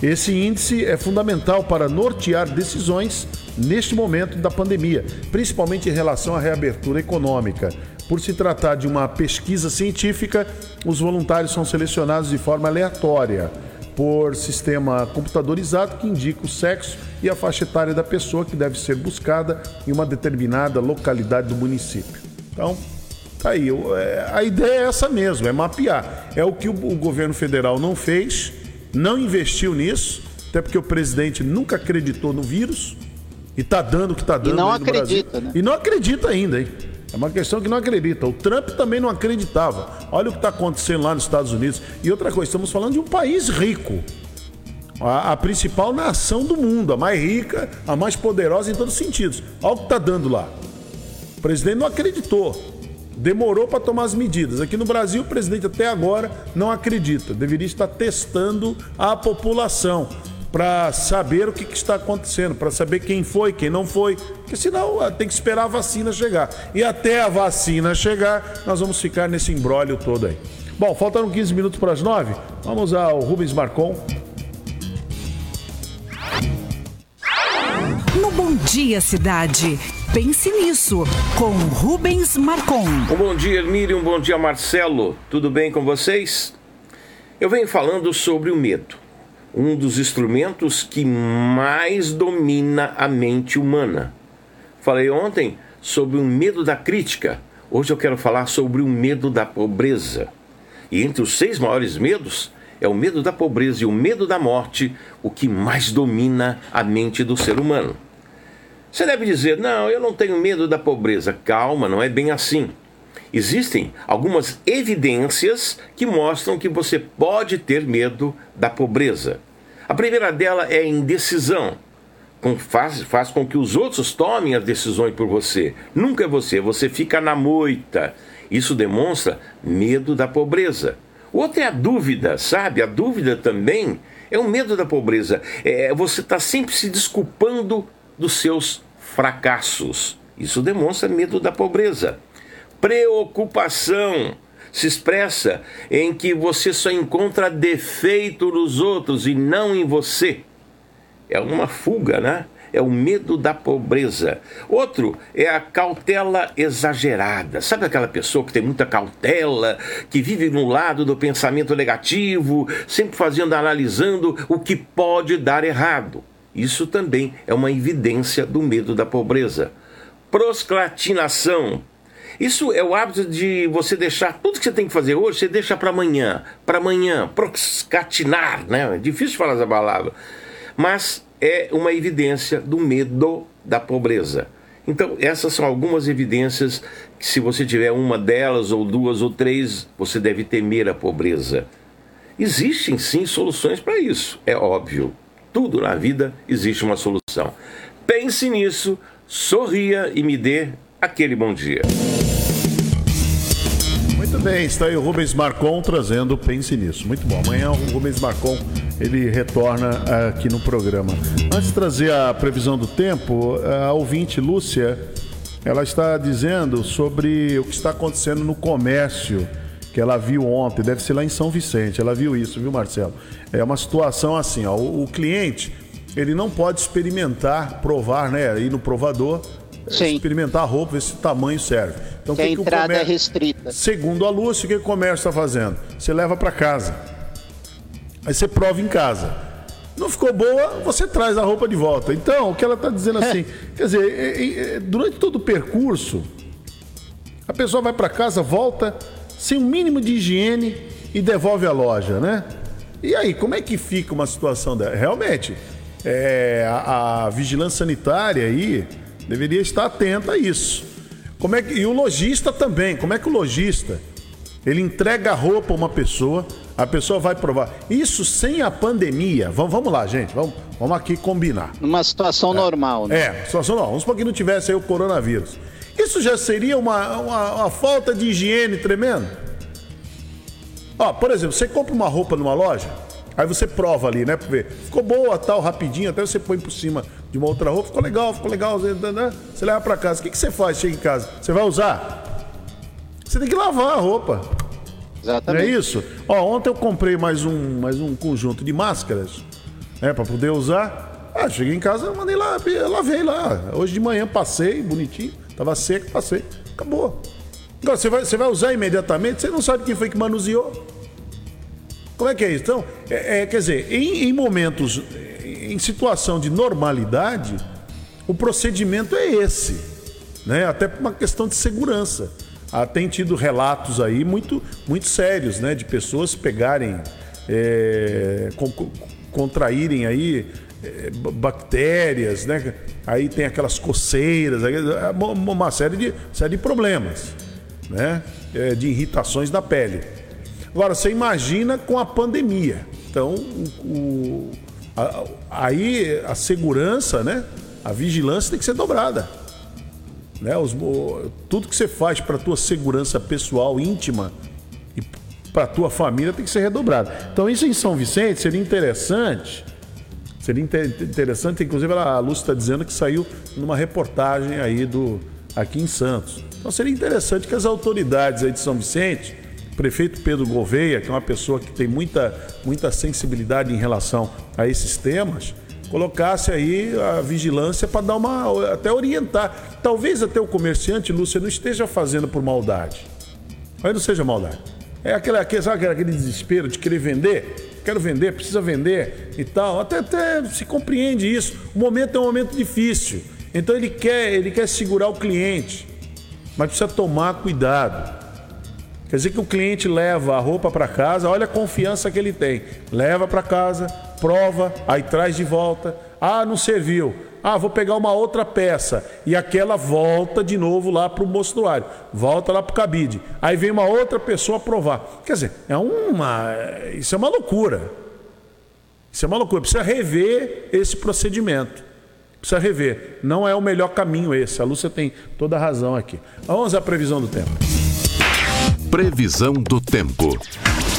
Esse índice é fundamental para nortear decisões neste momento da pandemia, principalmente em relação à reabertura econômica. Por se tratar de uma pesquisa científica, os voluntários são selecionados de forma aleatória por sistema computadorizado que indica o sexo e a faixa etária da pessoa que deve ser buscada em uma determinada localidade do município. Então, tá aí. É, a ideia é essa mesmo, é mapear. É o que o governo federal não fez, não investiu nisso, até porque o presidente nunca acreditou no vírus e está dando o que está dando. E não acredita, né? E não acredita ainda, hein? É uma questão que não acredita. O Trump também não acreditava. Olha o que está acontecendo lá nos Estados Unidos. E outra coisa, estamos falando de um país rico. A, a, principal nação do mundo, a mais rica, a mais poderosa em todos os sentidos. Olha o que está dando lá. O presidente não acreditou. Demorou para tomar as medidas. Aqui no Brasil, o presidente até agora não acredita. Deveria estar testando a população para saber o que, que está acontecendo, para saber quem foi, quem não foi, porque senão ah, tem que esperar a vacina chegar. E até a vacina chegar, nós vamos ficar nesse embrólio todo aí. Bom, faltando 15 minutos para as 9, vamos ao Rubens Marcon. Bom Dia Cidade. Pense nisso, com Rubens Marcon. Um bom dia, Hermílio, um bom dia, Marcelo. Tudo bem com vocês? Eu venho falando sobre o medo um dos instrumentos que mais domina a mente humana. Falei ontem sobre o medo da crítica, hoje eu quero falar sobre o medo da pobreza. E entre os seis maiores medos, é o medo da pobreza e o medo da morte o que mais domina a mente do ser humano. Você deve dizer: não, eu não tenho medo da pobreza. Calma, não é bem assim. Existem algumas evidências que mostram que você pode ter medo da pobreza. A primeira dela é a indecisão. Faz, faz com que os outros tomem as decisões por você. Nunca é você, você fica na moita. Isso demonstra medo da pobreza. Outra é a dúvida, sabe? A dúvida também é o medo da pobreza. É, você está sempre se desculpando dos seus fracassos. Isso demonstra medo da pobreza preocupação se expressa em que você só encontra defeito nos outros e não em você. É uma fuga, né? É o medo da pobreza. Outro é a cautela exagerada. Sabe aquela pessoa que tem muita cautela, que vive no lado do pensamento negativo, sempre fazendo, analisando o que pode dar errado. Isso também é uma evidência do medo da pobreza. Prosclatinação, isso é o hábito de você deixar tudo que você tem que fazer hoje, você deixa para amanhã, para amanhã, procrastinaar, né? É difícil falar essa palavra. Mas é uma evidência do medo da pobreza. Então, essas são algumas evidências que, se você tiver uma delas, ou duas, ou três, você deve temer a pobreza. Existem sim soluções para isso, é óbvio. Tudo na vida existe uma solução. Pense nisso, sorria e me dê aquele bom dia. Muito Também está aí o Rubens Marcon trazendo Pense Nisso. Muito bom. Amanhã o Rubens Marcon ele retorna aqui no programa. Antes de trazer a previsão do tempo, a ouvinte Lúcia, ela está dizendo sobre o que está acontecendo no comércio que ela viu ontem, deve ser lá em São Vicente. Ela viu isso, viu, Marcelo? É uma situação assim, ó, o, o cliente, ele não pode experimentar, provar, né, ir no provador Sim. experimentar a roupa, ver se o tamanho serve. Então, que, que a que entrada comércio... é restrita. Segundo a Lúcia, o que o comércio está fazendo? Você leva para casa. Aí você prova em casa. Não ficou boa, você traz a roupa de volta. Então, o que ela está dizendo *laughs* assim, quer dizer, durante todo o percurso, a pessoa vai para casa, volta sem o um mínimo de higiene e devolve à loja, né? E aí, como é que fica uma situação dessa? Realmente, é, a, a vigilância sanitária aí deveria estar atento a isso. Como é que, e o lojista também, como é que o lojista ele entrega a roupa a uma pessoa, a pessoa vai provar. Isso sem a pandemia. Vamos, vamos lá, gente, vamos, vamos aqui combinar. Numa situação é, normal, né? É, situação normal. Vamos supor que não tivesse aí o coronavírus. Isso já seria uma, uma, uma falta de higiene tremenda? Ó, por exemplo, você compra uma roupa numa loja, aí você prova ali, né, pra ver. Ficou boa, tal, rapidinho, até você põe por cima de uma outra roupa, ficou legal, ficou legal, né? você leva para casa. O que, que você faz? Chega em casa, você vai usar? Você tem que lavar a roupa. Exatamente. Não é isso? Ó, ontem eu comprei mais um, mais um conjunto de máscaras, né, para poder usar. Ah, cheguei em casa, mandei lá, lavei lá. Hoje de manhã passei, bonitinho, tava seco, passei, acabou. Agora, você vai, você vai usar imediatamente, você não sabe quem foi que manuseou. Como é que é isso? Então, é, é quer dizer, em, em momentos em situação de normalidade, o procedimento é esse, né? Até por uma questão de segurança. Ah, tem tido relatos aí muito, muito sérios, né? De pessoas pegarem, é, contraírem aí é, bactérias, né? Aí tem aquelas coceiras, é uma série de, série de problemas, né? É, de irritações da pele. Agora, você imagina com a pandemia. Então, o, aí a segurança, né? A vigilância tem que ser dobrada. Né? Os, tudo que você faz para a tua segurança pessoal, íntima e para a tua família tem que ser redobrado. Então isso em São Vicente seria interessante. Seria interessante, inclusive a Lúcia está dizendo que saiu numa reportagem aí do aqui em Santos. Então seria interessante que as autoridades aí de São Vicente prefeito Pedro Gouveia, que é uma pessoa que tem muita, muita sensibilidade em relação a esses temas, colocasse aí a vigilância para dar uma. até orientar. Talvez até o comerciante, Lúcia, não esteja fazendo por maldade. Mas não seja maldade. É aquele, aquele, sabe aquele desespero de querer vender? Quero vender, precisa vender e tal. Até, até se compreende isso. O momento é um momento difícil. Então ele quer, ele quer segurar o cliente. Mas precisa tomar cuidado. Quer dizer que o cliente leva a roupa para casa, olha a confiança que ele tem. Leva para casa, prova, aí traz de volta. Ah, não serviu. Ah, vou pegar uma outra peça. E aquela volta de novo lá para o mostruário. Volta lá para o cabide. Aí vem uma outra pessoa provar. Quer dizer, é uma. Isso é uma loucura. Isso é uma loucura. Precisa rever esse procedimento. Precisa rever. Não é o melhor caminho esse. A Lúcia tem toda a razão aqui. Vamos à previsão do tempo. Previsão do tempo.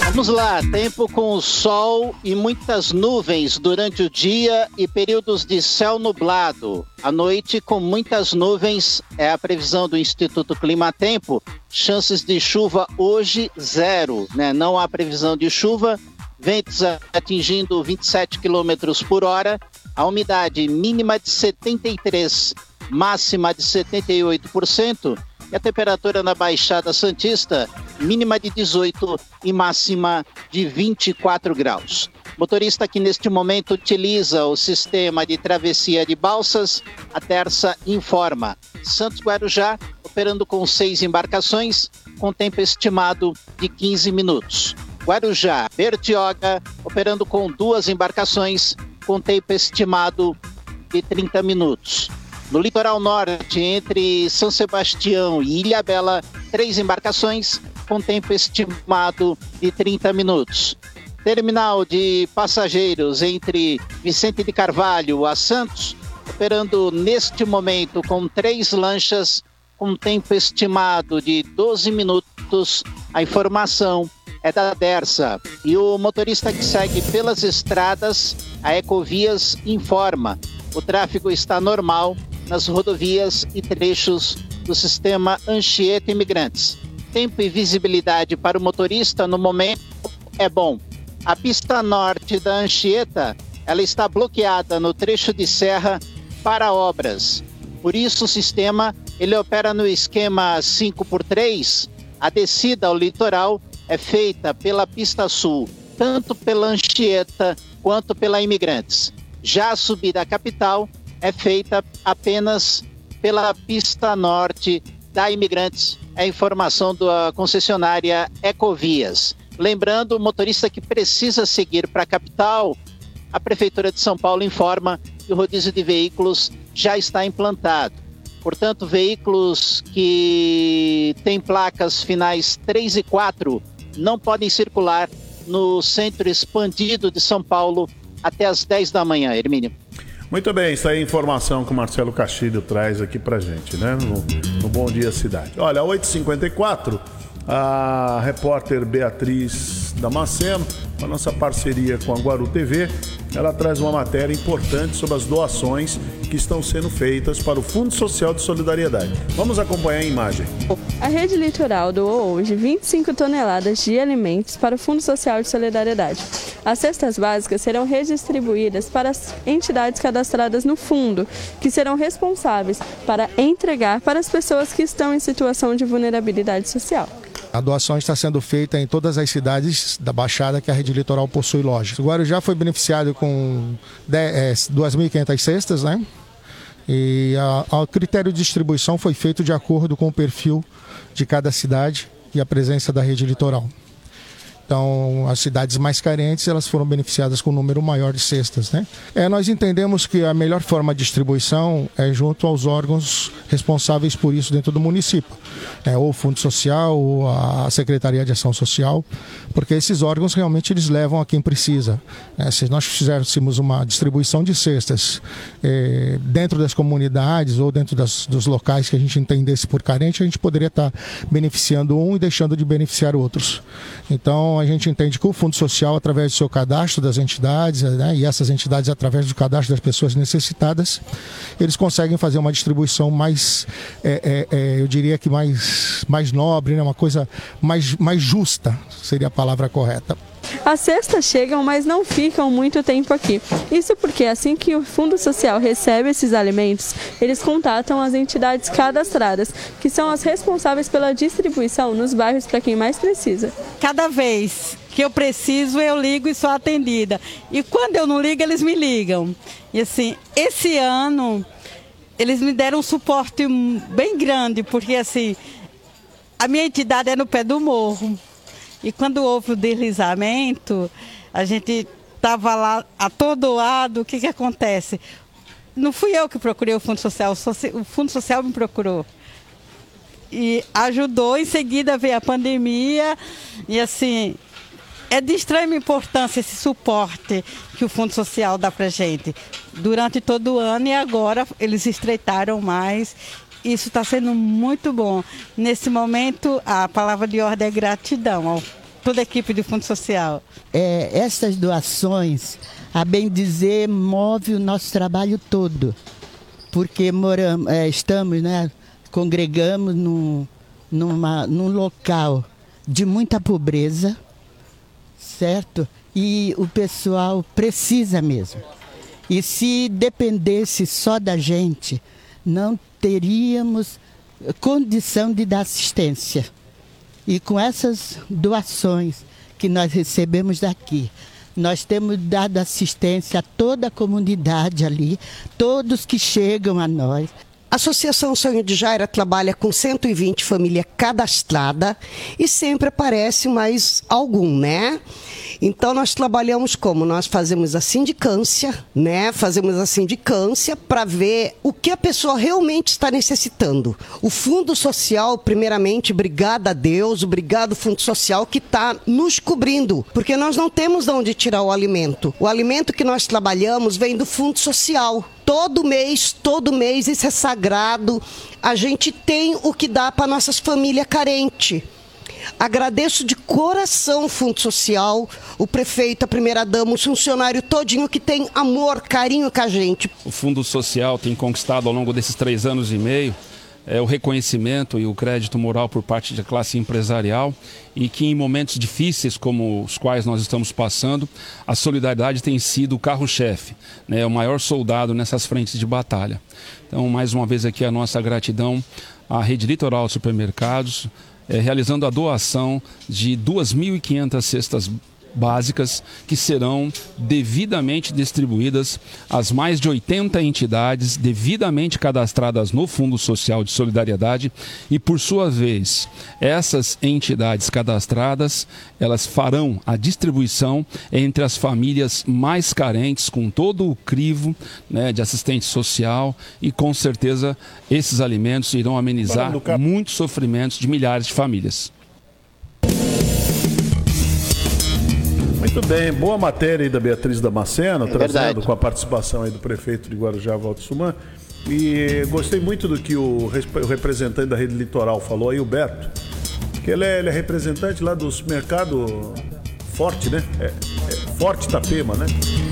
Vamos lá, tempo com sol e muitas nuvens durante o dia e períodos de céu nublado. À noite, com muitas nuvens, é a previsão do Instituto Clima Tempo. Chances de chuva hoje, zero. Né? Não há previsão de chuva. Ventos atingindo 27 km por hora. A umidade mínima de 73, máxima de 78% e a temperatura na Baixada Santista, mínima de 18 e máxima de 24 graus. Motorista que neste momento utiliza o sistema de travessia de balsas, a Terça informa. Santos Guarujá, operando com seis embarcações, com tempo estimado de 15 minutos. Guarujá, Bertioga, operando com duas embarcações, com tempo estimado de 30 minutos. No litoral norte, entre São Sebastião e Ilha Bela, três embarcações com tempo estimado de 30 minutos. Terminal de passageiros entre Vicente de Carvalho a Santos, operando neste momento com três lanchas com tempo estimado de 12 minutos. A informação é da Dersa. E o motorista que segue pelas estradas, a Ecovias informa: o tráfego está normal nas rodovias e trechos do sistema Anchieta Imigrantes. Tempo e visibilidade para o motorista no momento é bom. A pista norte da Anchieta, ela está bloqueada no trecho de serra para obras. Por isso o sistema ele opera no esquema 5 por 3. A descida ao litoral é feita pela pista sul, tanto pela Anchieta quanto pela Imigrantes. Já a subida à capital é feita apenas pela pista norte da Imigrantes. É informação da concessionária Ecovias. Lembrando, o motorista que precisa seguir para a capital, a Prefeitura de São Paulo informa que o rodízio de veículos já está implantado. Portanto, veículos que têm placas finais 3 e 4 não podem circular no centro expandido de São Paulo até as 10 da manhã, Hermínio. Muito bem, isso aí é informação que o Marcelo Castilho traz aqui pra gente, né? No, no Bom Dia Cidade. Olha, 8h54, a repórter Beatriz Damasceno, a nossa parceria com a Guaru TV, ela traz uma matéria importante sobre as doações que estão sendo feitas para o Fundo Social de Solidariedade. Vamos acompanhar a imagem. A Rede Litoral doou hoje 25 toneladas de alimentos para o Fundo Social de Solidariedade. As cestas básicas serão redistribuídas para as entidades cadastradas no fundo, que serão responsáveis para entregar para as pessoas que estão em situação de vulnerabilidade social. A doação está sendo feita em todas as cidades da Baixada que a rede litoral possui lojas. O Guarujá foi beneficiado com 2.500 é, cestas, né? E o critério de distribuição foi feito de acordo com o perfil de cada cidade e a presença da rede litoral. Então, as cidades mais carentes elas foram beneficiadas com um número maior de cestas. Né? É, nós entendemos que a melhor forma de distribuição é junto aos órgãos responsáveis por isso dentro do município, é, ou o Fundo Social, ou a Secretaria de Ação Social, porque esses órgãos realmente eles levam a quem precisa. É, se nós fizéssemos uma distribuição de cestas é, dentro das comunidades ou dentro das, dos locais que a gente entendesse por carente, a gente poderia estar beneficiando um e deixando de beneficiar outros. Então, a gente entende que o Fundo Social, através do seu cadastro das entidades, né, e essas entidades, através do cadastro das pessoas necessitadas, eles conseguem fazer uma distribuição mais, é, é, é, eu diria que mais, mais nobre, né, uma coisa mais, mais justa, seria a palavra correta. As cestas chegam, mas não ficam muito tempo aqui. Isso porque assim que o Fundo Social recebe esses alimentos, eles contatam as entidades cadastradas, que são as responsáveis pela distribuição nos bairros para quem mais precisa. Cada vez que eu preciso, eu ligo e sou atendida. E quando eu não ligo, eles me ligam. E assim, esse ano eles me deram um suporte bem grande, porque assim, a minha entidade é no pé do morro. E quando houve o deslizamento, a gente estava lá atordoado, o que, que acontece? Não fui eu que procurei o Fundo Social, o Fundo Social me procurou. E ajudou, em seguida veio a pandemia, e assim, é de extrema importância esse suporte que o Fundo Social dá para gente durante todo o ano e agora eles estreitaram mais isso está sendo muito bom. Nesse momento, a palavra de ordem é gratidão a toda a equipe do Fundo Social. É, essas doações, a bem dizer, move o nosso trabalho todo. Porque moramos, é, estamos, né, congregamos num, numa, num local de muita pobreza, certo? E o pessoal precisa mesmo. E se dependesse só da gente, não teríamos condição de dar assistência. E com essas doações que nós recebemos daqui, nós temos dado assistência a toda a comunidade ali, todos que chegam a nós. Associação Sonho de Jaira trabalha com 120 famílias cadastradas e sempre aparece mais algum, né? Então nós trabalhamos como? Nós fazemos a sindicância, né? Fazemos a sindicância para ver o que a pessoa realmente está necessitando. O Fundo Social, primeiramente, obrigado a Deus, obrigado Fundo Social que está nos cobrindo, porque nós não temos de onde tirar o alimento. O alimento que nós trabalhamos vem do Fundo Social. Todo mês, todo mês, isso é sagrado. A gente tem o que dá para nossas famílias carentes. Agradeço de coração o Fundo Social, o prefeito, a primeira-dama, o funcionário todinho que tem amor, carinho com a gente. O Fundo Social tem conquistado ao longo desses três anos e meio é, o reconhecimento e o crédito moral por parte da classe empresarial e que em momentos difíceis como os quais nós estamos passando, a solidariedade tem sido o carro-chefe, né, o maior soldado nessas frentes de batalha. Então, mais uma vez aqui a nossa gratidão à Rede Litoral de Supermercados, é, realizando a doação de 2.500 cestas básicas que serão devidamente distribuídas às mais de 80 entidades devidamente cadastradas no Fundo Social de Solidariedade e por sua vez, essas entidades cadastradas, elas farão a distribuição entre as famílias mais carentes com todo o crivo né, de assistente social e com certeza esses alimentos irão amenizar muitos sofrimentos de milhares de famílias. Muito bem, boa matéria aí da Beatriz Damasceno, é trazendo verdade. com a participação aí do prefeito de Guarujá, Walter Suman. E gostei muito do que o, representante da rede litoral falou aí, o Beto, que ele é, ele é representante lá do supermercado Forte, né? É, é Forte Itapema, né?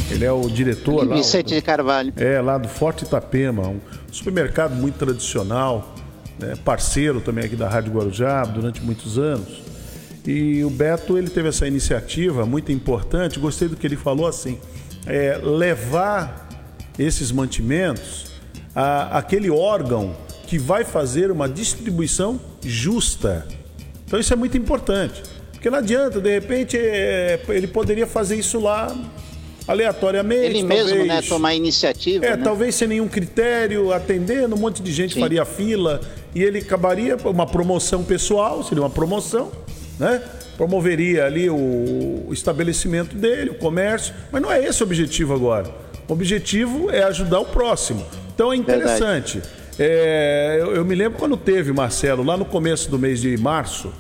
Ele é o diretor lá. Vicente de Carvalho. É, lá do Forte Itapema, um supermercado muito tradicional, né? parceiro também aqui da Rádio Guarujá durante muitos anos. E o Beto ele teve essa iniciativa muito importante. Gostei do que ele falou assim, é, levar esses mantimentos a aquele órgão que vai fazer uma distribuição justa. Então isso é muito importante, porque não adianta de repente é, ele poderia fazer isso lá aleatoriamente. Ele talvez, mesmo, né, tomar iniciativa. É, né? talvez sem nenhum critério, atendendo, um monte de gente Sim. faria fila e ele acabaria uma promoção pessoal, seria uma promoção né? Promoveria ali o estabelecimento dele, o comércio, mas não é esse o objetivo agora. O objetivo é ajudar o próximo. Então é interessante. É, eu, eu, me lembro quando teve, Marcelo, lá no começo do mês de março,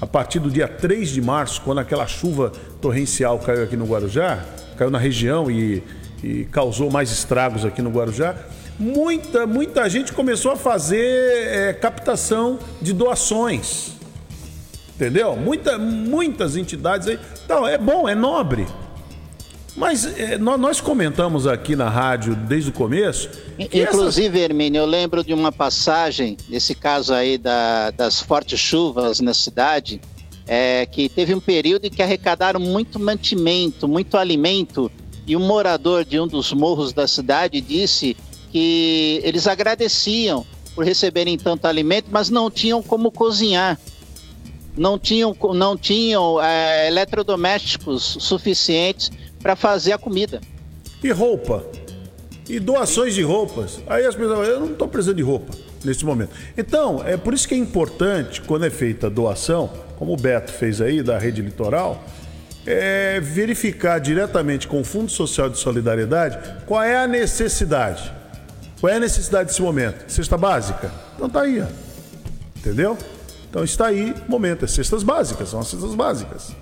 a partir do dia 3 de março, quando aquela chuva torrencial caiu aqui no Guarujá, caiu na região e, e causou mais estragos aqui no Guarujá, muita, muita gente começou a fazer é, captação de doações. Entendeu? Muita, muitas entidades aí. Então, é bom, é nobre. Mas é, nós comentamos aqui na rádio desde o começo. Inclusive, essas... Hermínio, eu lembro de uma passagem, nesse caso aí da, das fortes chuvas na cidade, é, que teve um período em que arrecadaram muito mantimento, muito alimento, e um morador de um dos morros da cidade disse que eles agradeciam por receberem tanto alimento, mas não tinham como cozinhar não tinham, não tinham é, eletrodomésticos suficientes para fazer a comida. E roupa? E doações de roupas? Aí as pessoas eu não estou precisando de roupa nesse momento. Então, é por isso que é importante, quando é feita a doação, como o Beto fez aí, da Rede Litoral, é verificar diretamente com o Fundo Social de Solidariedade qual é a necessidade. Qual é a necessidade desse momento? Cesta básica? Então tá aí, ó. Entendeu? Então está aí o momento, é cestas básicas, são as cestas básicas.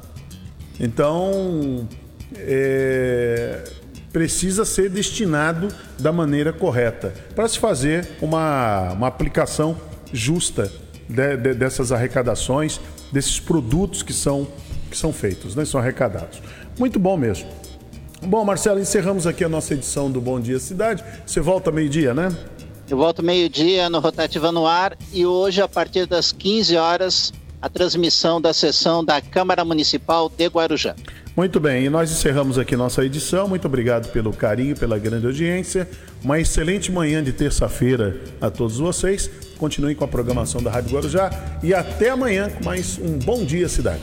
Então é, precisa ser destinado da maneira correta para se fazer uma, uma aplicação justa de, de, dessas arrecadações, desses produtos que são, que são feitos, né, são arrecadados. Muito bom mesmo. Bom, Marcelo, encerramos aqui a nossa edição do Bom Dia Cidade. Você volta meio-dia, né? Eu volto meio-dia no Rotativa no Ar e hoje, a partir das 15 horas, a transmissão da sessão da Câmara Municipal de Guarujá. Muito bem, e nós encerramos aqui nossa edição. Muito obrigado pelo carinho, pela grande audiência. Uma excelente manhã de terça-feira a todos vocês. Continuem com a programação da Rádio Guarujá e até amanhã com mais um Bom Dia Cidade.